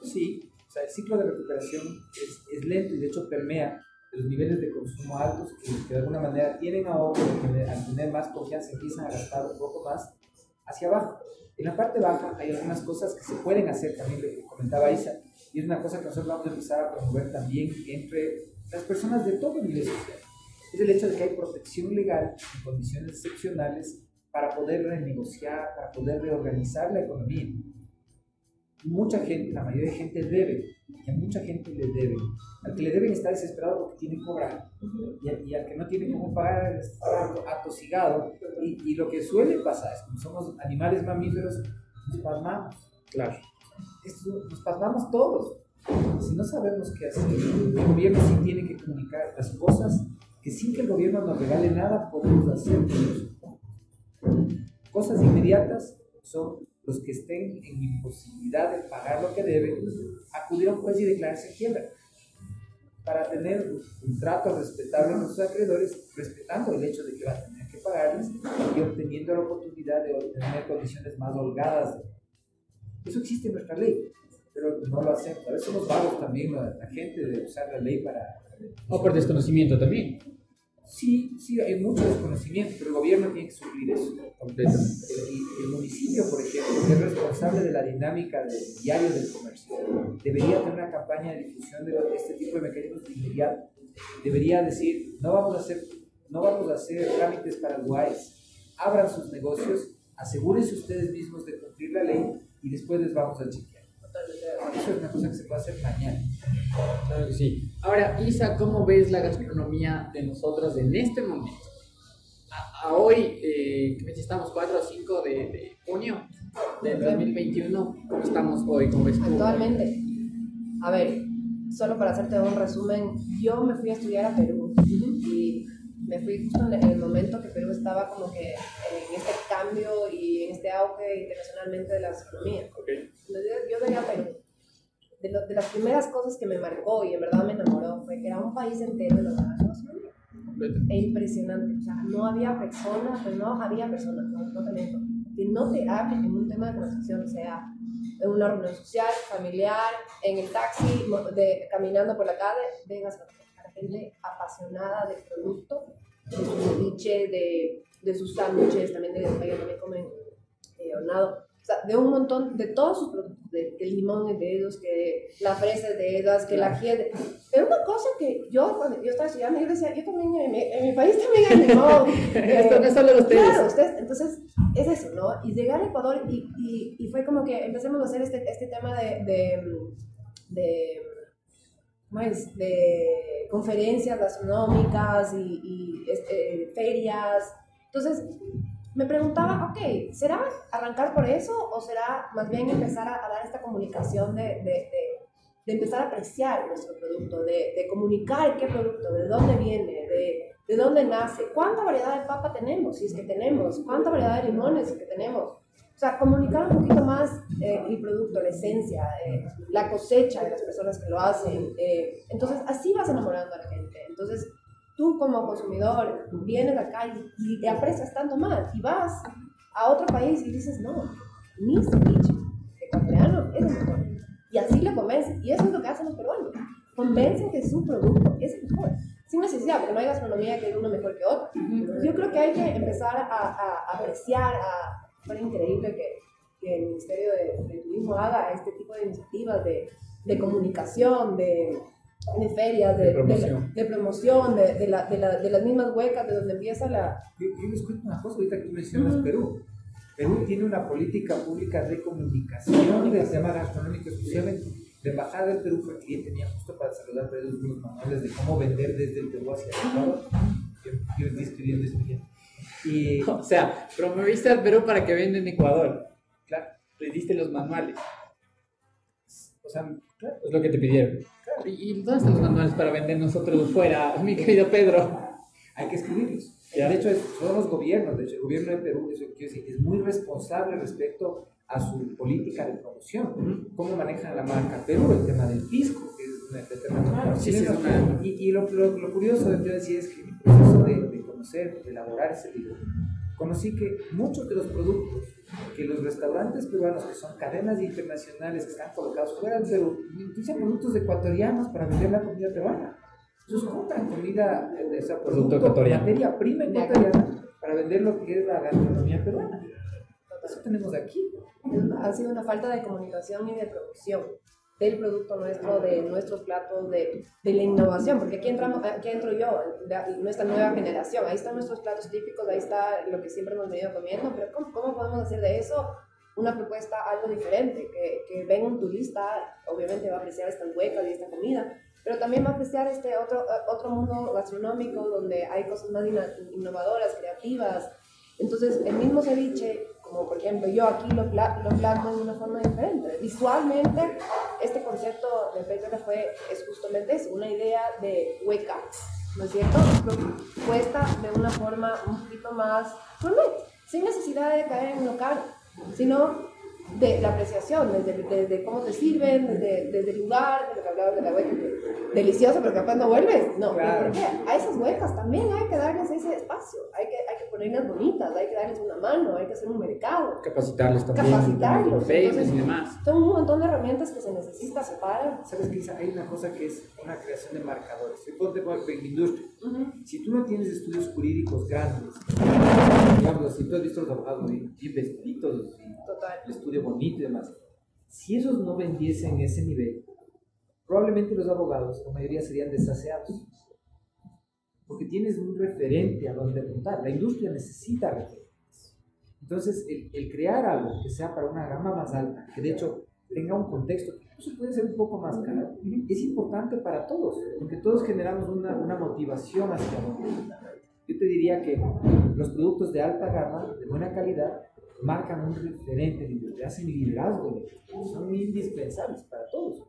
[SPEAKER 4] Sí, o sea, el ciclo de recuperación es, es lento y de hecho permea los niveles de consumo altos que, que de alguna manera tienen ahora, que al tener más confianza empiezan a gastar un poco más hacia abajo. En la parte baja hay algunas cosas que se pueden hacer, también le comentaba Isa, y es una cosa que nosotros vamos a empezar a promover también entre las personas de todo nivel social. Es el hecho de que hay protección legal en condiciones excepcionales para poder renegociar, para poder reorganizar la economía. Mucha gente, la mayoría de gente debe, y a mucha gente le deben. Al que le deben está desesperado porque tiene que cobrar, y, a, y al que no tiene cómo pagar está atosigado. Y, y, lo que suele pasar es que somos animales mamíferos, nos pasmamos.
[SPEAKER 2] Claro.
[SPEAKER 4] Esto, nos pasmamos todos. Si no sabemos qué hacer, el gobierno sí tiene que comunicar las cosas que sin que el gobierno nos regale nada podemos hacer. Cosas inmediatas son los que estén en imposibilidad de pagar lo que deben, acudir a un juez y declararse quiebra para tener un trato respetable con sus acreedores, respetando el hecho de que va a tener que pagarles y obteniendo la oportunidad de obtener condiciones más holgadas. Eso existe en nuestra ley, pero no lo hacemos. A veces somos vagos también, la, la gente, de usar la ley para...
[SPEAKER 2] O por desconocimiento también.
[SPEAKER 4] Sí, sí, hay mucho desconocimiento, pero el gobierno tiene que suplir eso completamente. El, el, municipio, por ejemplo, que es responsable de la dinámica del diario del comercio, debería tener una campaña de difusión de este tipo de mecanismos de inmediato. Debería decir, no vamos a hacer, no vamos a hacer trámites paraguayos, abran sus negocios, asegúrense ustedes mismos de cumplir la ley y después les vamos a chequear. Eso es una cosa que se puede hacer mañana.
[SPEAKER 2] Claro que sí. Ahora, Isa, ¿cómo ves la gastronomía de nosotros en este momento? A, a hoy, eh, que estamos 4 o 5 de, de junio del 2021, ¿cómo estamos hoy? ¿Cómo ves?
[SPEAKER 3] Actualmente, a ver, solo para hacerte un resumen, yo me fui a estudiar a Perú y me fui justo en el momento que Perú estaba como que en este cambio y en este auge internacionalmente de la gastronomía.
[SPEAKER 2] Okay.
[SPEAKER 3] Entonces, yo venía a Perú. De, lo, de, las primeras cosas que me marcó y en verdad me enamoró fue que era un país entero de los gastronomía. E impresionante. O sea, no había personas, pues no había personas, no, no te miento, que no te hablen en un tema de conversación, sea en una reunión social, familiar, en el taxi, de, caminando por la calle, de gastronomía. Para gente apasionada del producto, de su ceviche, de, de sus sándwiches, también de ellos también comen eh, hornado. O sea, de un montón, de todos sus productos, de, que el limón es de ellos, que la fresa es de ellas, que la ají de... Pero una cosa que yo, cuando yo estaba estudiando, yo decía, yo también, en mi, en mi país también hay limón. (laughs)
[SPEAKER 2] Esto no es solo ustedes.
[SPEAKER 3] Claro, ustedes, entonces, es eso, ¿no? Y llegar a Ecuador y, y, y fue como que empecemos a hacer este, este tema de, de, de ¿cómo es? De conferencias gastronómicas y, y este, ferias. Entonces, me preguntaba, ok, ¿será arrancar por eso o será más bien empezar a, a dar esta comunicación de, de, de, de, empezar a apreciar nuestro producto, de, comunicar qué producto, de dónde viene, de, dónde nace, cuánta variedad de papa tenemos, si es que tenemos, cuánta variedad de limones si es que tenemos? O sea, comunicar un poquito más eh, el producto, la esencia, eh, la cosecha de las personas que lo hacen. Eh, entonces, así vas enamorando a la gente. Entonces, tú como consumidor vienes acá y, y aprecias tanto más y vas a otro país y dices, no, mi ceviche ecuatoriano es el mejor. Y así le convencen. Y eso es lo que hacen los peruanos. Convencen que su producto es el mejor. Sin necesidad, porque no hay gastronomía que es uno mejor que otro. Yo creo que hay que empezar a, a apreciar, a... Fue increíble que, que, el Ministerio de, de, Turismo haga este tipo de iniciativas de, de comunicación, de, de ferias, de, de promoción, de, promoción de, la, la, de, las mismas huecas, de donde empieza la...
[SPEAKER 4] Yo, yo les cuento una cosa, ahorita que tú mencionas uh -huh. Perú. Perú tiene una política pública de comunicación del tema gastronómico exclusivamente. La embajada del Perú fue cliente tenía justo para desarrollar unos manuales de cómo vender desde el Perú hacia el Ecuador. Yo, yo estoy escribiendo.
[SPEAKER 2] Y, (laughs) o sea, promoviste al Perú para que venda en Ecuador. Claro, le diste los manuales.
[SPEAKER 4] O sea, claro.
[SPEAKER 2] Es lo que te pidieron. ¿Y, ¿Y dónde están los manuales para vender nosotros fuera, mi querido Pedro?
[SPEAKER 4] Hay que escribirlos. ¿Ya? De hecho, es, son los gobiernos, de hecho, el gobierno de Perú quiero decir, es muy responsable respecto a su política de promoción, uh -huh. cómo manejan la marca Perú, el tema del pisco, que es un tema
[SPEAKER 2] ah, sí, sí, una...
[SPEAKER 4] Y, y lo, lo, lo, curioso de decir es que el proceso de, de, conocer, de elaborar ese libro, conocí que muchos de los productos que los restaurantes peruanos, que son cadenas internacionales que están colocados fuera del Perú, utilizan productos ecuatorianos para vender la comida peruana. Entonces compran comida, ese producto, producto materia prima ecuatoriana para vender lo que es la gastronomía peruana. Eso tenemos aquí.
[SPEAKER 3] Ha sido una falta de comunicación y de producción del producto nuestro, de nuestros platos, de, de la innovación, porque aquí, entramos, aquí entro yo, de nuestra nueva generación, ahí están nuestros platos típicos, ahí está lo que siempre hemos venido comiendo, pero ¿cómo, cómo podemos hacer de eso una propuesta algo diferente? Que, que venga un turista, obviamente va a apreciar estas huecas y esta comida, pero también va a apreciar este otro, otro mundo gastronómico donde hay cosas más innovadoras, creativas. Entonces, el mismo ceviche, como por ejemplo yo aquí lo, pla lo plasmo de una forma diferente. Visualmente, este concepto de Petra fue, es justamente eso, una idea de hueca, ¿no es cierto? Puesta de una forma un poquito más gourmet, sin necesidad de caer en lo caro, sino de la apreciación, desde, desde cómo te sirven, desde, desde, el lugar, de lo que hablabas de la hueca, delicioso, pero capaz no vuelves. No, claro. ¿por qué? A esas huecas también hay que darles ese espacio, hay que, hay que ponerlas bonitas, hay que darles una mano, hay que hacer un mercado.
[SPEAKER 2] Capacitarles también.
[SPEAKER 3] Capacitarlos.
[SPEAKER 2] Entonces, y demás.
[SPEAKER 3] Son un montón de herramientas que se necesita separar.
[SPEAKER 4] ¿Sabes qué? Hay una cosa que es una creación de marcadores. Ponte por la industria. Uh -huh. Si tú no tienes estudios jurídicos grandes, digamos, si tú has visto los abogados bien vestiditos,
[SPEAKER 3] Total.
[SPEAKER 4] el estudio bonito y demás, si esos no vendiesen ese nivel, probablemente los abogados, la mayoría serían desaseados. Porque tienes un referente a donde apuntar. La industria necesita referentes. Entonces, el, el, crear algo que sea para una gama más alta, que de hecho tenga un contexto que incluso puede ser un poco más caro, es importante para todos, porque todos generamos una, una motivación hacia Yo te diría que los productos de alta gama, de buena calidad, marcan un referente de industria, hacen liderazgo, son indispensables para todos.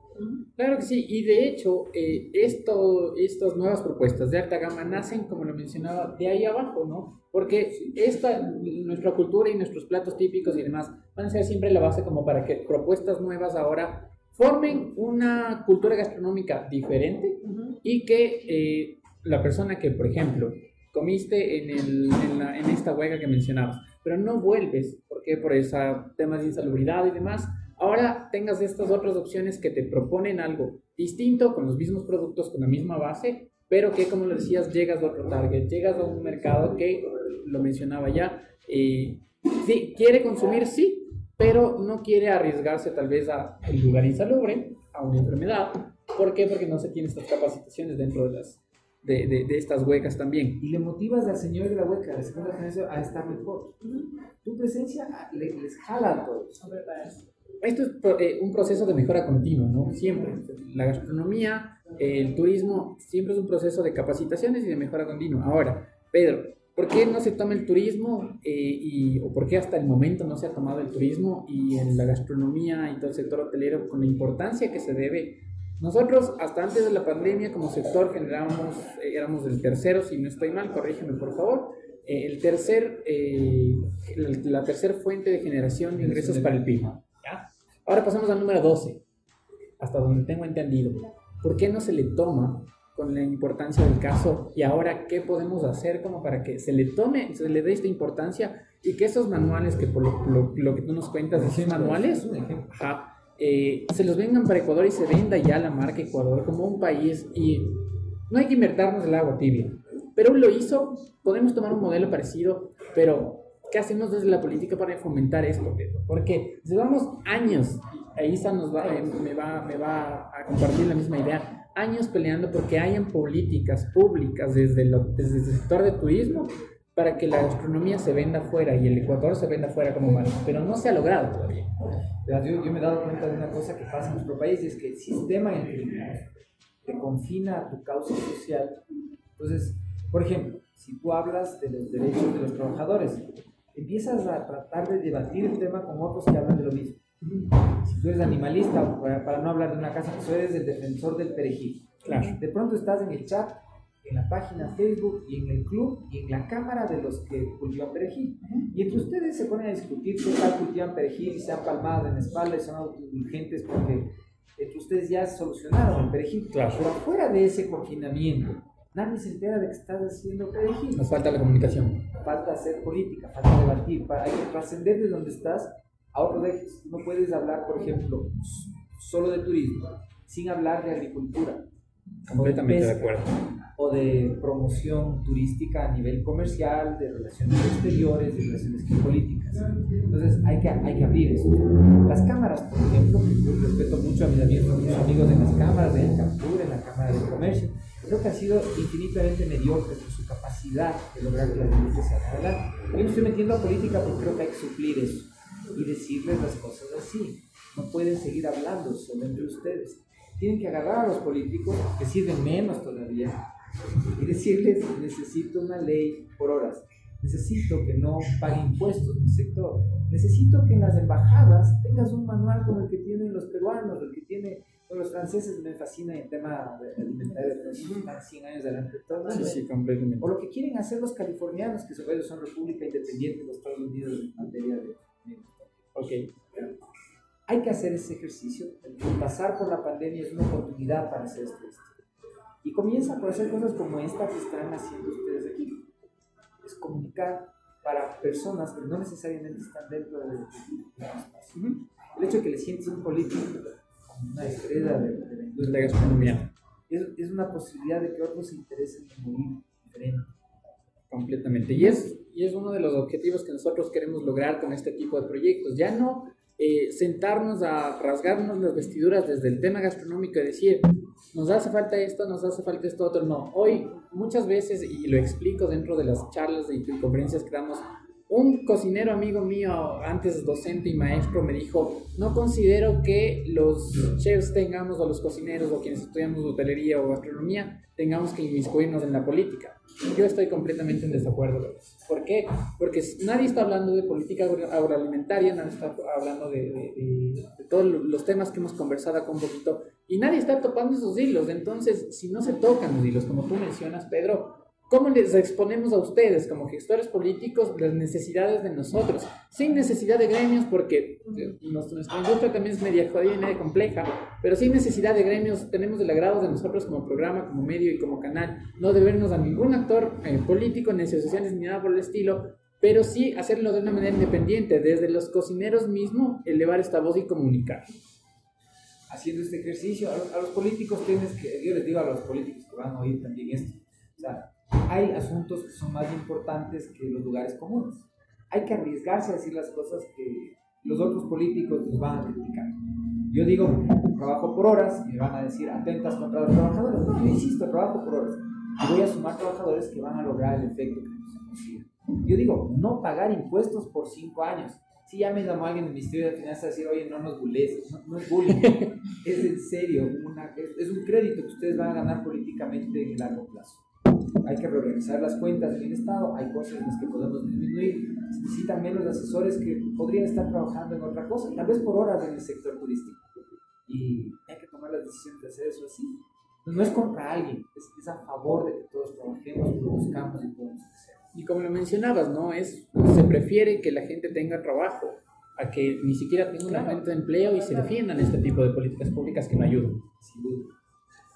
[SPEAKER 2] Claro que sí, y de hecho, eh, esto, estas nuevas propuestas de alta gama nacen, como lo mencionaba, de ahí abajo, ¿no? Porque esta, nuestra cultura y nuestros platos típicos y demás van a ser siempre la base como para que propuestas nuevas ahora formen una cultura gastronómica diferente uh -huh. y que eh, la persona que, por ejemplo, comiste en, el, en, la, en esta huelga que mencionabas, pero no vuelves, ¿por qué? Por esos temas de insalubridad y demás, ahora tengas estas otras opciones que te proponen algo distinto, con los mismos productos, con la misma base, pero que, como lo decías, llegas a otro target, llegas a un mercado que, lo mencionaba ya, eh, sí, quiere consumir, sí, pero no quiere arriesgarse tal vez a el lugar insalubre, a una enfermedad. ¿Por qué? Porque no se tiene estas capacitaciones dentro de las de, de, de, estas huecas también.
[SPEAKER 4] Y le motivas al señor de la hueca, de la segunda generación, a estar mejor. Tu presencia le, les jala a todos.
[SPEAKER 2] Esto es eh, un proceso de mejora continua, ¿no? Siempre. La gastronomía, eh, el turismo, siempre es un proceso de capacitaciones y de mejora continua. Ahora, Pedro, ¿por qué no se toma el turismo eh, y, o por qué hasta el momento no se ha tomado el turismo y en la gastronomía y todo el sector hotelero con la importancia que se debe nosotros, hasta antes de la pandemia, como sector, generábamos, eh, éramos el tercero, si no estoy mal, corrígeme por favor, eh, el tercer, eh, la tercera fuente de generación de ingresos para el PIB. ¿ya? Ahora pasamos al número 12, hasta donde tengo entendido. ¿Por qué no se le toma con la importancia del caso y ahora qué podemos hacer como para que se le tome, se le dé esta importancia y que esos manuales que por lo, lo, que tú nos cuentas, esos manuales, ajá, eh, se los vengan para Ecuador y se venda ya la marca Ecuador como un país y no hay que invertirnos el agua tibia. Perú lo hizo, podemos tomar un modelo parecido, pero ¿qué hacemos desde la política para fomentar esto? Porque llevamos años, ahí nos va, eh, me, va, me va a compartir la misma idea, años peleando porque hayan políticas públicas desde, desde el sector de turismo para que la gastronomía se venda fuera y el Ecuador se venda fuera como mal, pero no se ha logrado todavía.
[SPEAKER 4] Yo, yo, me he dado cuenta de una cosa que pasa en nuestro país, es que el sistema en te confina a tu causa social. Entonces, por ejemplo, si tú hablas de los derechos de los trabajadores, empiezas a tratar de debatir el tema con otros que hablan de lo mismo. Si tú eres animalista, para, no hablar de una casa, tú eres el defensor del perejil. Claro. De pronto estás en el chat, en la página Facebook y en el club y en la cámara de los que cultivan perejil. Y entre ustedes se ponen a discutir qué tal cultivan perejil y se han palmado en la espalda y son autoindulgentes porque entre ustedes ya solucionaron el perejil. Claro. Pero afuera de ese confinamiento, nadie se entera de que estás haciendo perejil.
[SPEAKER 2] Nos falta la comunicación.
[SPEAKER 4] Falta hacer política, falta debatir, hay que trascender de donde estás a ejes. No puedes hablar, por ejemplo, solo de turismo, sin hablar de agricultura.
[SPEAKER 2] Completamente de acuerdo
[SPEAKER 4] o de promoción turística a nivel comercial, de relaciones exteriores, de relaciones geopolíticas. Entonces hay que, hay que abrir eso. Las cámaras, por ejemplo, yo respeto mucho a mis amigos, mis amigos en las cámaras de captura, en la Cámara de Comercio, creo que han sido infinitamente mediocres en su capacidad de lograr que las industrias salgan adelante. Yo me estoy metiendo a política porque creo que hay que suplir eso y decirles las cosas así. No pueden seguir hablando solo entre ustedes. Tienen que agarrar a los políticos, que sirven menos todavía, y decirles, necesito una ley por horas, necesito que no pague impuestos el sector, necesito que en las embajadas tengas un manual como el que tienen los peruanos, el que tiene los franceses, me fascina el tema alimentario, están 100 años adelante.
[SPEAKER 2] Sí, sí, completamente.
[SPEAKER 4] O lo que quieren hacer los californianos, que sobre son república independiente los Estados Unidos en materia de...
[SPEAKER 2] Ok.
[SPEAKER 4] Hay que hacer ese ejercicio. El pasar por la pandemia es una oportunidad para hacer esto. Y comienza por hacer cosas como esta que están haciendo ustedes aquí. Es comunicar para personas que no necesariamente están dentro de, espacio. El hecho de que le sientes un político como una estrella de, de la gastronomía es, es, una posibilidad de que otros se interesen en morir diferente.
[SPEAKER 2] Completamente. Y es, y es uno de los objetivos que nosotros queremos lograr con este tipo de proyectos. Ya no eh, sentarnos a rasgarnos las vestiduras desde el tema gastronómico y decir, nos hace falta esto, nos hace falta esto otro. No, hoy muchas veces, y lo explico dentro de las charlas y conferencias que damos, un cocinero amigo mío, antes docente y maestro, me dijo, no considero que los chefs tengamos, o los cocineros, o quienes estudiamos hotelería o gastronomía, tengamos que inmiscuirnos en la política. Yo estoy completamente en desacuerdo. ¿Por qué? Porque nadie está hablando de política agroalimentaria, nadie está hablando de, de, todos los temas que hemos conversado acá un poquito, y nadie está topando esos hilos. Entonces, si no se tocan los hilos, como tú mencionas, Pedro, ¿Cómo les exponemos a ustedes como gestores políticos las necesidades de nosotros? Sin necesidad de gremios, porque eh, nuestra industria también es media jodida y media compleja, pero sin necesidad de gremios tenemos el agrado de nosotros como programa, como medio y como canal, no debernos a ningún actor eh, político, ni asociaciones, ni nada por el estilo, pero sí hacerlo de una manera independiente, desde los cocineros mismos, elevar esta voz y comunicar.
[SPEAKER 4] Haciendo este ejercicio, a los, políticos tienes que, yo les digo a los políticos que van a oír también esto, o sea, hay asuntos que son más importantes que los lugares comunes. Hay que arriesgarse a decir las cosas que los otros políticos nos van a criticar. Yo digo, trabajo por horas y me van a decir atentas contra los trabajadores. Yo insisto, trabajo por horas. Y voy a sumar trabajadores que van a lograr el efecto que consigue. Yo digo, no pagar impuestos por cinco años. Si ya me llamó alguien del Ministerio de Finanzas a decir, oye, no nos bulles, no, es bullying, (laughs) es en serio, es un crédito que ustedes van a ganar políticamente en el largo plazo hay que reorganizar las cuentas del Estado, hay cosas en las que podemos disminuir, se necesitan menos asesores que podrían estar trabajando en otra cosa, tal vez por horas en el sector turístico. Y hay que tomar las decisiones de hacer eso así. No es contra alguien, es, a favor de que todos trabajemos, produzcamos y podamos crecer.
[SPEAKER 2] Y como lo mencionabas, ¿no? Es, se prefiere que la gente tenga trabajo a que ni siquiera tenga una fuente de empleo y se defiendan este tipo de políticas públicas que no ayudan.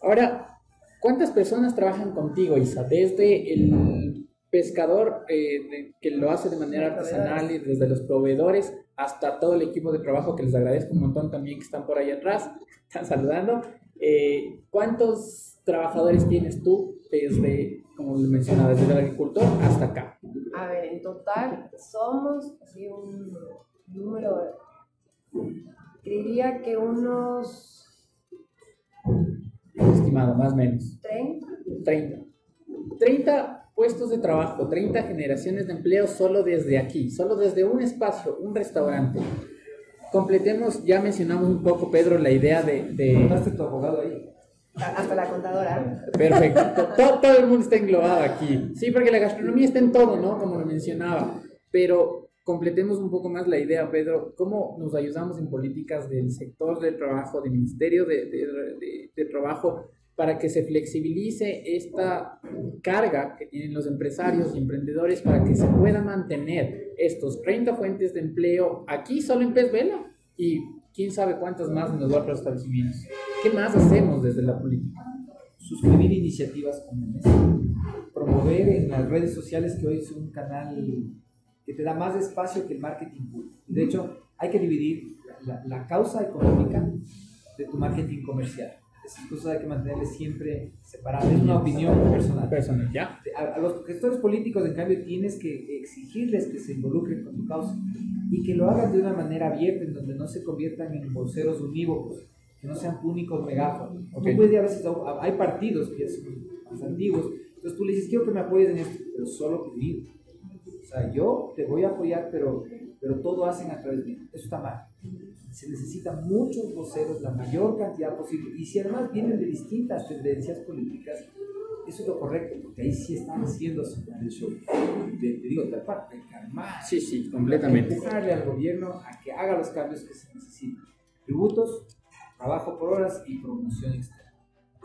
[SPEAKER 2] Ahora, ¿cuántas personas trabajan contigo, Isa? Desde el pescador eh, que lo hace de manera artesanal y desde los proveedores hasta todo el equipo de trabajo que les agradezco un montón también que están por ahí atrás, (laughs) están saludando. Eh, ¿Cuántos trabajadores tienes tú desde, como les mencionaba, desde el agricultor hasta acá?
[SPEAKER 3] A ver, en total somos así un número, diría que unos
[SPEAKER 2] Estimado, más o menos.
[SPEAKER 3] 30.
[SPEAKER 2] 30. 30 puestos de trabajo, 30 generaciones de empleo solo desde aquí, solo desde un espacio, un restaurante. Completemos, ya mencionamos un poco, Pedro, la idea de... de...
[SPEAKER 4] tu abogado ahí?
[SPEAKER 3] Hasta la contadora.
[SPEAKER 2] Perfecto. todo, todo, el mundo está englobado aquí. Sí, porque la gastronomía está en todo, ¿no? Como lo mencionaba. Pero completemos un poco más la idea, Pedro. ¿Cómo nos ayudamos en políticas del sector del trabajo, del Ministerio de, de, Trabajo, para que se flexibilice esta carga que tienen los empresarios y emprendedores para que se puedan mantener estos 30 fuentes de empleo aquí solo en Pez Vela y quién sabe cuántas más en los otros establecimientos. ¿Qué más hacemos desde la política?
[SPEAKER 4] Suscribir iniciativas comunes, promover en las redes sociales que hoy es un canal que te da más espacio que el marketing puro. De hecho, hay que dividir la, la causa económica de tu marketing comercial esas cosas hay que mantenerles siempre separadas. Es una opinión personal.
[SPEAKER 2] Personal, ¿ya?
[SPEAKER 4] A, a, los gestores políticos, en cambio, tienes que exigirles que se involucren con tu causa y que lo hagan de una manera abierta, en donde no se conviertan en voceros unívocos, que no sean únicos megáfonos. Okay. Tú puedes, a veces hay partidos que son más antiguos, entonces tú le dices, quiero que me apoyes en esto, pero solo conmigo. O sea, yo te voy a apoyar, pero, pero todo hacen a través de mí. Eso está mal se necesitan muchos voceros, la mayor cantidad posible, y si además vienen de distintas tendencias políticas, eso es lo correcto, porque ahí sí están haciendo el show. Te, te digo, tal parte, calmar.
[SPEAKER 2] Sí, sí, completamente.
[SPEAKER 4] Empujarle al gobierno a que haga los cambios que se necesitan. Tributos, trabajo por horas y promoción externa.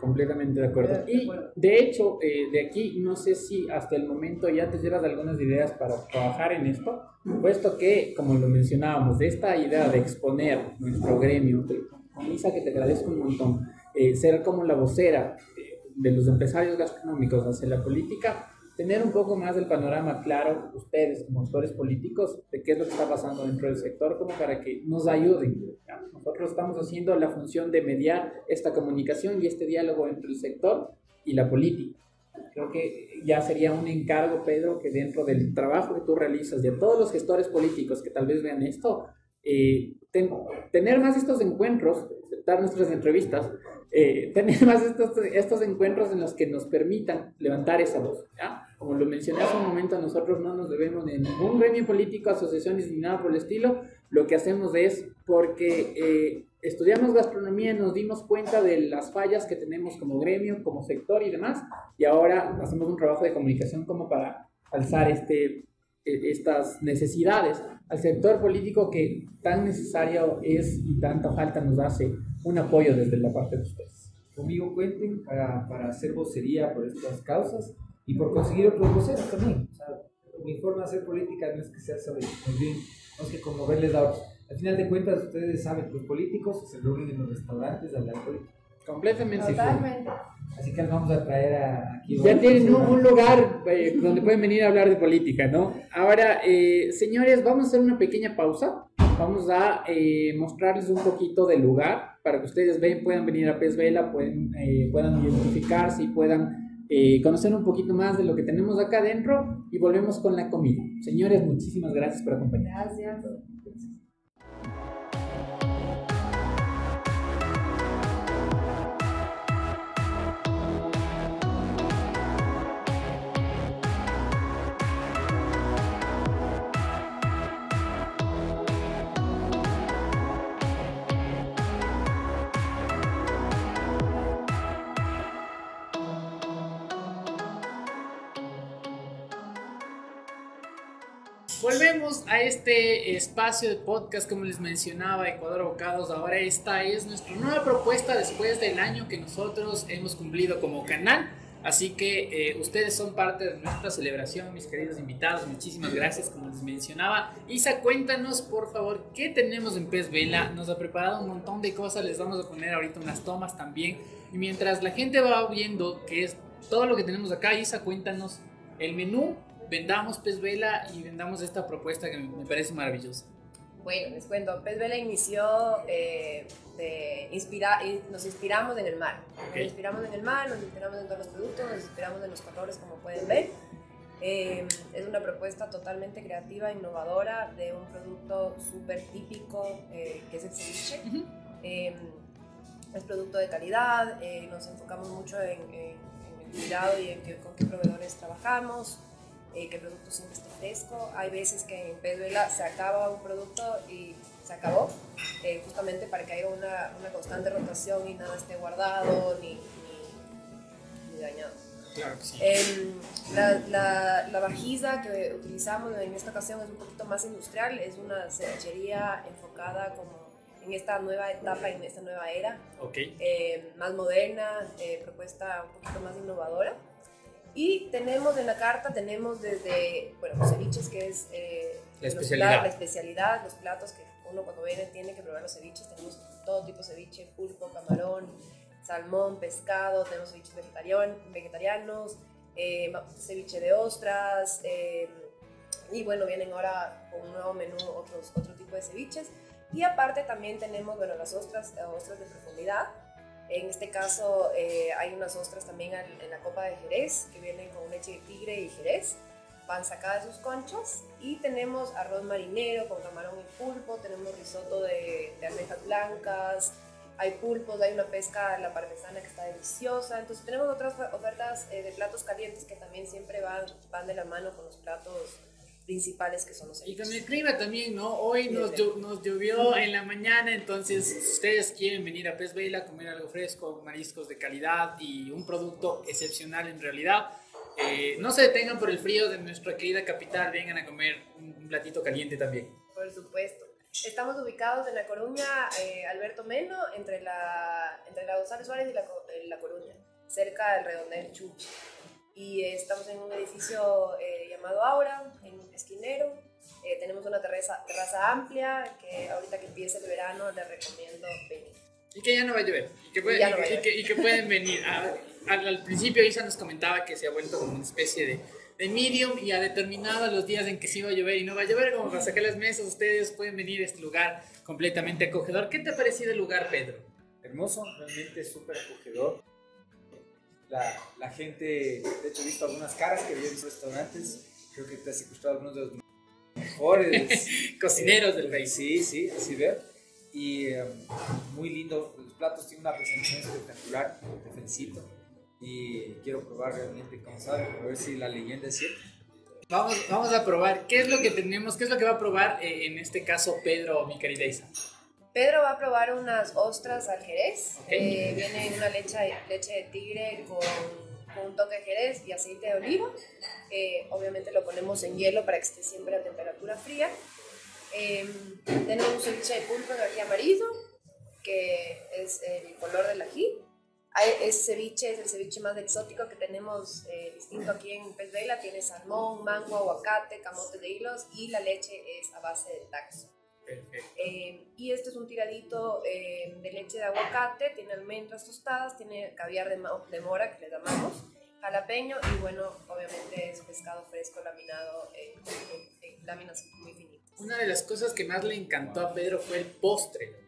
[SPEAKER 2] Completamente de acuerdo. Y de hecho, eh, de aquí no sé si hasta el momento ya te llevas algunas ideas para trabajar en esto, puesto que, como lo mencionábamos, de esta idea de exponer nuestro gremio, con Isa que te agradezco un montón, eh, ser como la vocera de, de los empresarios gastronómicos hacia la política, tener un poco más del panorama claro, ustedes como actores políticos, de qué es lo que está pasando dentro del sector, como para que nos ayuden. ¿ya? Nosotros estamos haciendo la función de mediar esta comunicación y este diálogo entre el sector y la política. Creo que ya sería un encargo, Pedro, que dentro del trabajo que tú realizas de todos los gestores políticos que tal vez vean esto, eh, ten, tener más estos encuentros, dar nuestras entrevistas, eh, (laughs) tener más estos, estos encuentros en los que nos permitan levantar esa voz. ¿ya? Como lo mencioné hace un momento, nosotros no nos debemos de ningún gremio político, asociaciones ni nada por el estilo. Lo que hacemos es porque eh, estudiamos gastronomía nos dimos cuenta de las fallas que tenemos como gremio, como sector y demás, y ahora hacemos un trabajo de comunicación como para alzar este, estas necesidades al sector político que tan necesario es y tanta falta nos hace un apoyo desde la parte de ustedes.
[SPEAKER 4] Conmigo cuenten para, para hacer vocería por estas causas y por conseguir otros voceros también. O sea, mi forma de hacer política no es que sea sobre muy bien, no es que conmoverles a otros. Al final de cuentas, ustedes saben, los políticos se reúnen en los restaurantes a hablar política.
[SPEAKER 2] Completamente.
[SPEAKER 3] Totalmente.
[SPEAKER 4] Así que les vamos a traer a, aquí.
[SPEAKER 2] Ya tienen un, un lugar eh, donde pueden venir a hablar de política, ¿no? Ahora, eh, señores, vamos a hacer una pequeña pausa. Vamos a eh, mostrarles un poquito del lugar para que ustedes ven, puedan venir a Pez Vela, pueden, eh, puedan identificarse y puedan eh, conocer un poquito más de lo que tenemos acá adentro y volvemos con la comida. Señores, muchísimas gracias por acompañarnos.
[SPEAKER 3] Gracias.
[SPEAKER 2] Volvemos a este espacio de podcast, como les mencionaba, Ecuador Abocados. Ahora esta es nuestra nueva propuesta después del año que nosotros hemos cumplido como canal. Así que eh, ustedes son parte de nuestra celebración, mis queridos invitados. Muchísimas gracias, como les mencionaba. Isa, cuéntanos, por favor, qué tenemos en Pez Vela. Nos ha preparado un montón de cosas. Les vamos a poner ahorita unas tomas también. Y mientras la gente va viendo qué es todo lo que tenemos acá, Isa, cuéntanos el menú. Vendamos Pez Vela y vendamos esta propuesta que me parece maravillosa.
[SPEAKER 3] Bueno, les cuento, Pez Vela inició eh, de inspira, nos inspiramos en el mar. Nos inspiramos en el mar, nos inspiramos en todos los productos, nos inspiramos en los colores, como pueden ver. Eh, es una propuesta totalmente creativa, innovadora, de un producto súper típico eh, que es el ceviche. es producto de calidad, nos enfocamos mucho en, el cuidado y en con qué proveedores trabajamos eh, que el producto siempre esté fresco. Hay veces que en Venezuela se acaba un producto y se acabó, eh, justamente para que haya una, una, constante rotación y nada esté guardado ni, ni, dañado.
[SPEAKER 2] Claro que sí.
[SPEAKER 3] Em, la, la, la, vajilla que utilizamos en esta ocasión es un poquito más industrial, es una cevichería enfocada como en esta nueva etapa, en esta nueva era,
[SPEAKER 2] okay.
[SPEAKER 3] Eh, más moderna, propuesta un poquito más innovadora. Y tenemos en la carta, tenemos desde, bueno, los ceviches, que es
[SPEAKER 2] eh, la, especialidad.
[SPEAKER 3] la especialidad, los platos que uno cuando viene tiene que probar los ceviches. Tenemos todo tipo de ceviche, pulpo, camarón, salmón, pescado, tenemos ceviches vegetarianos, eh, ceviche de ostras, eh, y bueno, vienen ahora con un nuevo menú otros, otro tipo de ceviches. Y aparte también tenemos, bueno, las ostras, ostras de profundidad, en este caso eh, hay unas ostras también en, la copa de Jerez que vienen con leche de tigre y Jerez. Van sacadas sus conchas y tenemos arroz marinero con camarón y pulpo, tenemos risotto de, de almejas blancas, hay pulpos, hay una pesca, la parmesana que está deliciosa. Entonces tenemos otras ofertas eh, de platos calientes que también siempre van, van de la mano con los platos principales que son los
[SPEAKER 2] Y con el clima también, ¿no? Hoy nos, nos, llovió en la mañana, entonces si ustedes quieren venir a Pez Vela a comer algo fresco, mariscos de calidad y un producto excepcional en realidad, eh, no se detengan por el frío de nuestra querida capital, vengan a comer un, platito caliente también.
[SPEAKER 3] Por supuesto. Estamos ubicados en La Coruña, eh, Alberto Meno, entre la, entre la González Suárez y la, eh, la Coruña, cerca del redondel Chuchi y estamos en un edificio eh, llamado Aura, en esquinero. Eh, tenemos una terraza, terraza amplia que ahorita que empieza el verano les recomiendo venir.
[SPEAKER 2] Y que ya no va a llover. Y que, pueden venir. al, principio Isa nos comentaba que se ha vuelto como una especie de, de medium y ha determinado los días en que sí va a llover y no va a llover, como para sacar las mesas, ustedes pueden venir a este lugar completamente acogedor. ¿Qué te ha parecido el lugar, Pedro?
[SPEAKER 4] Hermoso, realmente súper acogedor la, la, gente, de hecho he visto algunas caras que había visto restaurantes, creo que te has secuestrado algunos de los mejores (laughs)
[SPEAKER 2] cocineros del
[SPEAKER 4] país. Sí, sí, así ver. Y em, muy lindo, los platos tienen una presentación espectacular, te felicito. Y quiero probar realmente, como saben, a ver si la leyenda es cierta.
[SPEAKER 2] Vamos, vamos a probar. ¿Qué es lo que tenemos? ¿Qué es lo que va a probar eh, en este caso Pedro, mi querida Isa?
[SPEAKER 3] Pedro va a probar unas ostras al jerez. Eh, viene una leche, leche de tigre con, con, un toque de jerez y aceite de oliva. Eh, obviamente lo ponemos en hielo para que esté siempre a temperatura fría. Em, tenemos un ceviche de pulpo de ají amarillo, que es el color del ají. Ese ceviche es el ceviche más exótico que tenemos eh, distinto aquí en Pez Vela. Tiene salmón, mango, aguacate, camote de hilos y la leche es a base de taxo. Eh, y este es un tiradito eh, de leche de aguacate, tiene almendras tostadas, tiene caviar de, de, mora que le llamamos, jalapeño y bueno, obviamente es pescado fresco laminado en, láminas muy finitas.
[SPEAKER 2] Una de las cosas que más le encantó a Pedro fue el postre.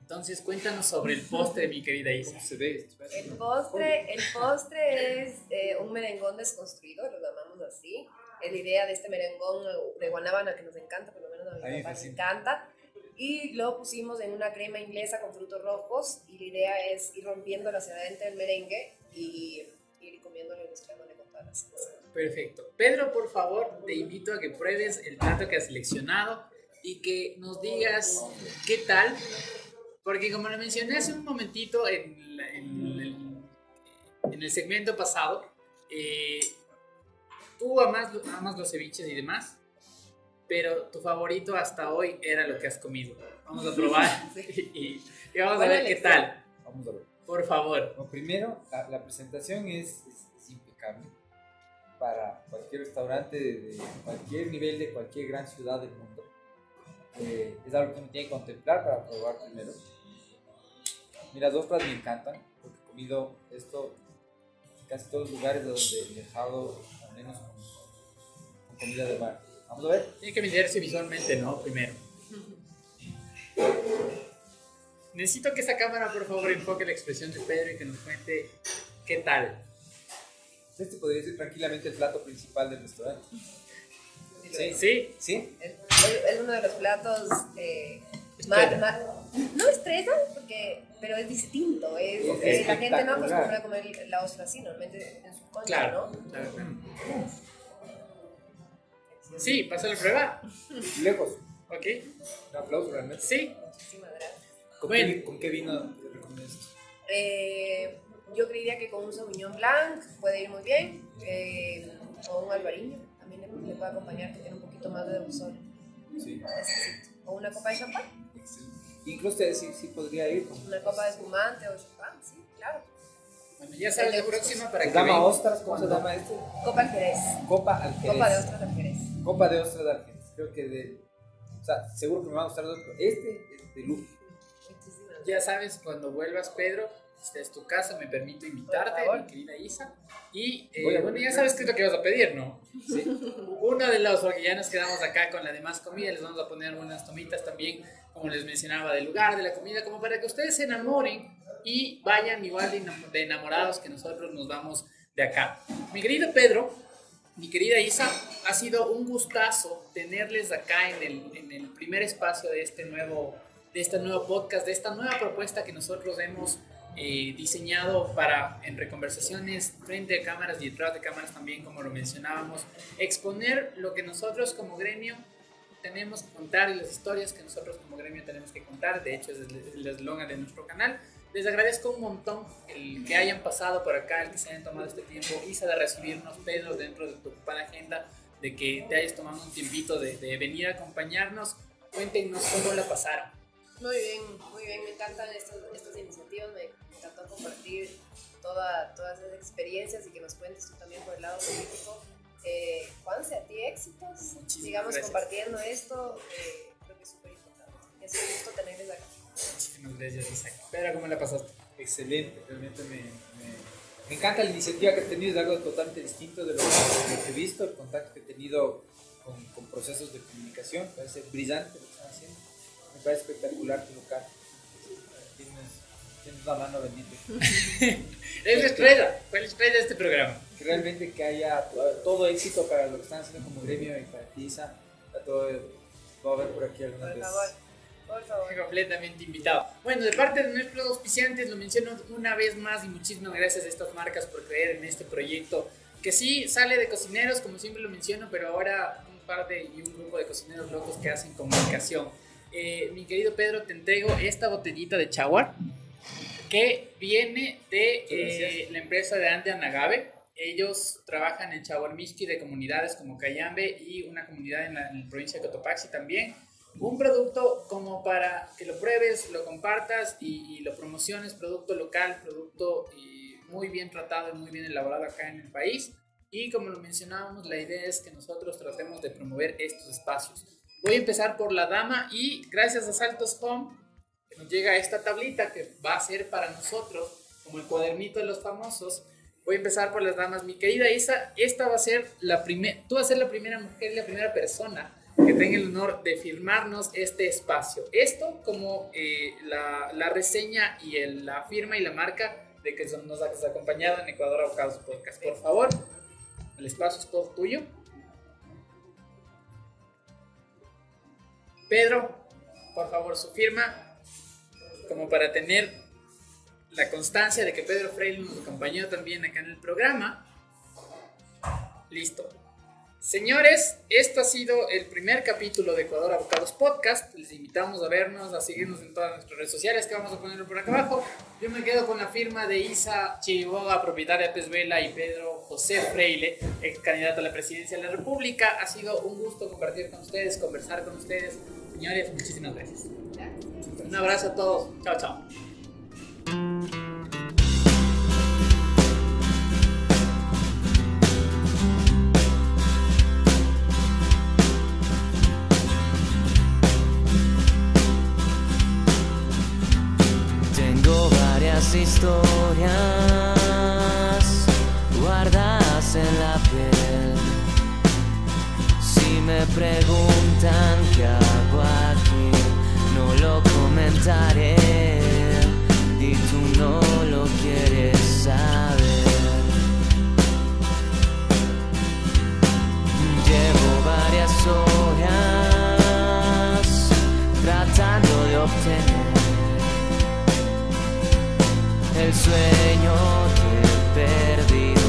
[SPEAKER 2] Entonces cuéntanos sobre el postre, mi querida Isa.
[SPEAKER 3] El postre, el postre es eh, un merengón desconstruido, lo llamamos así. Es la idea de este merengón de guanábana que nos encanta, por a mí me encanta. Y lo pusimos en una crema inglesa con frutos rojos y la idea es ir rompiendo hacia adentro del merengue y ir comiéndolo y mezclándole con todas las cosas.
[SPEAKER 2] Perfecto. Pedro, por favor, te invito a que pruebes el plato que has seleccionado y que nos digas qué tal. Porque como lo mencioné hace un momentito en, en, en el segmento pasado, eh, tú amas, amas los ceviches y demás, pero tu favorito hasta hoy era lo que has comido. Vamos a (laughs) probar y, vamos a ver qué tal.
[SPEAKER 4] Vamos a ver.
[SPEAKER 2] Por favor.
[SPEAKER 4] Bueno, primero, la, la presentación es, es- es impecable para cualquier restaurante de, de cualquier nivel de cualquier gran ciudad del mundo. Eh, es algo que uno tiene que contemplar para probar primero. Mira, las ostras me encantan porque he comido esto en casi todos los lugares de donde he viajado, al menos con, con comida de mar. Vamos a ver.
[SPEAKER 2] Tiene que venderse visualmente, ¿no? Primero. Necesito que esta cámara, por favor, enfoque la expresión de Pedro y que nos cuente qué tal.
[SPEAKER 4] Este podría ser tranquilamente el plato principal del restaurante. Sí.
[SPEAKER 2] ¿Sí?
[SPEAKER 4] ¿Sí?
[SPEAKER 3] Es, uno de los platos eh, más, más- no estresa, porque, pero es distinto. Es,
[SPEAKER 4] Es
[SPEAKER 3] la gente no acostumbra a comer la ostra así, normalmente en su concha,
[SPEAKER 2] Claro.
[SPEAKER 3] ¿no?
[SPEAKER 2] claro, claro. Sí, pasa la prueba. (laughs)
[SPEAKER 4] Lejos.
[SPEAKER 2] ¿Ok?
[SPEAKER 4] Un aplauso realmente.
[SPEAKER 2] Sí.
[SPEAKER 3] Muchísimas gracias.
[SPEAKER 4] ¿Con,
[SPEAKER 2] Bueno.
[SPEAKER 4] qué, ¿Con qué vino te recomiendas?
[SPEAKER 3] Eh, yo creería que con un Sauvignon Blanc puede ir muy bien, eh, o un Albariño también le, le puede acompañar, que tiene un poquito más de dulzor.
[SPEAKER 4] Sí.
[SPEAKER 3] O una copa de champán,
[SPEAKER 4] Excelente. Incluso te sí, sí podría ir. con-
[SPEAKER 3] una copa de espumante o champán, sí, claro.
[SPEAKER 2] Bueno, ya sabes la próxima para
[SPEAKER 4] ¿Se
[SPEAKER 2] que
[SPEAKER 4] llama
[SPEAKER 2] vean.
[SPEAKER 4] ostras? ¿Cómo se llama este?
[SPEAKER 3] Copa al Jerez,
[SPEAKER 4] Copa al Jerez.
[SPEAKER 3] copa de ostras al Jerez.
[SPEAKER 4] Copa de ostras al Jerez. Creo que de... O sea, seguro que me va a gustar dos, pero este es de lujo.
[SPEAKER 2] Ya sabes, cuando vuelvas, Pedro, esta es tu casa, me permito invitarte, mi querida Isa. Y eh, bueno, ya sabes qué es lo que vas a pedir, ¿no?
[SPEAKER 4] Sí.
[SPEAKER 2] Uno de los, porque ya nos quedamos acá con la demás comida, les vamos a poner unas tomitas también, como les mencionaba, del lugar, de la comida, como para que ustedes se enamoren y vayan igual de de enamorados que nosotros nos vamos de acá. Mi querido Pedro, mi querida Isa, ha sido un gustazo tenerles acá en el, en el primer espacio de este nuevo de este nuevo podcast, de esta nueva propuesta que nosotros hemos eh, diseñado para en reconversaciones frente a cámaras y detrás de cámaras también, como lo mencionábamos, exponer lo que nosotros como gremio tenemos que contar y las historias que nosotros como gremio tenemos que contar. De hecho, es el eslogan de nuestro canal. Les agradezco un montón el que hayan pasado por acá, el que se hayan tomado este tiempo, Isa, de recibirnos, Pedro, dentro de tu ocupada agenda, de que te hayas tomado un tiempito de, de venir a acompañarnos. Cuéntenos cómo la pasaron.
[SPEAKER 3] Muy bien, muy bien, me encantan estas, estas iniciativas, me encantó compartir toda, todas esas experiencias y que nos cuentes tú también por el lado político. Eh, Juanse, a ti éxitos, sigamos compartiendo esto, eh, creo que es súper importante. Es un gusto tenerles acá.
[SPEAKER 2] Muchísimas gracias, Isaac. Pedro, ¿cómo la pasaste?
[SPEAKER 4] Excelente, realmente me, me, me encanta la iniciativa que has tenido, es algo totalmente distinto de lo, que, de lo que he visto, el contacto que he tenido con, con procesos de comunicación, me parece brillante lo que están haciendo, me parece espectacular tu local, tienes, tienes una mano bendita, (laughs)
[SPEAKER 2] Es la estrella, fue la estrella de este programa.
[SPEAKER 4] que realmente que haya todo, éxito para lo que están haciendo como gremio y para ti, Isa, a todo, voy a ver por aquí veces.
[SPEAKER 3] favor, por favor.
[SPEAKER 2] completamente invitado. Bueno, de parte de nuestros auspiciantes, lo menciono una vez más y muchísimas gracias a estas marcas por creer en este proyecto que sí sale de cocineros, como siempre lo menciono, pero ahora un par de y un grupo de cocineros locos que hacen comunicación. Eh, mi querido Pedro, te entrego esta botellita de Chawar que viene de eh, la empresa de Ande Anagave. Ellos trabajan en Chaguarmishki de comunidades como Cayambe y una comunidad en la, en la provincia de Cotopaxi también. Un producto como para que lo pruebes, lo compartas y, y lo promociones, producto local, producto eh, muy bien tratado y muy bien elaborado acá en el país. Y como lo mencionábamos, la idea es que nosotros tratemos de promover estos espacios. Voy a empezar por la dama y gracias a Saltos Home nos llega esta tablita que va a ser para nosotros como el cuadernito de los famosos. Voy a empezar por las damas. Mi querida Isa, esta va a ser la primera, tú vas a ser la primera mujer, la primera persona que tenga el honor de firmarnos este espacio. Esto como eh, la, la reseña y el- la firma y la marca de que nos has acompañado en Ecuador Abocados Podcast. Por favor, el espacio es todo tuyo. Pedro, por favor, su firma, como para tener la constancia de que Pedro Freire nos acompañó también acá en el programa. Listo. Señores, esto ha sido el primer capítulo de Ecuador Abocados Podcast. Les invitamos a vernos, a seguirnos en todas nuestras redes sociales que vamos a poner por acá abajo. Yo me quedo con la firma de Isa Chiriboga, propietaria de Pesvela, y Pedro José Freile, ex candidato a la presidencia de la República. Ha sido un gusto compartir con ustedes, conversar con ustedes. Señores, muchísimas gracias. Un abrazo a todos. Chao, chao.
[SPEAKER 5] Historias guardadas en la piel. Si me preguntan qué hago aquí, no lo comentaré y tú no lo quieres saber. Llevo varias horas tratando de obtener el sueño que he perdido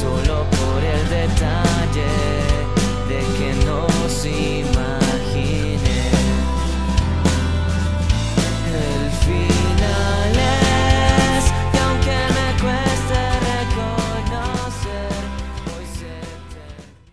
[SPEAKER 5] solo por el detalle de que nos imaginamos.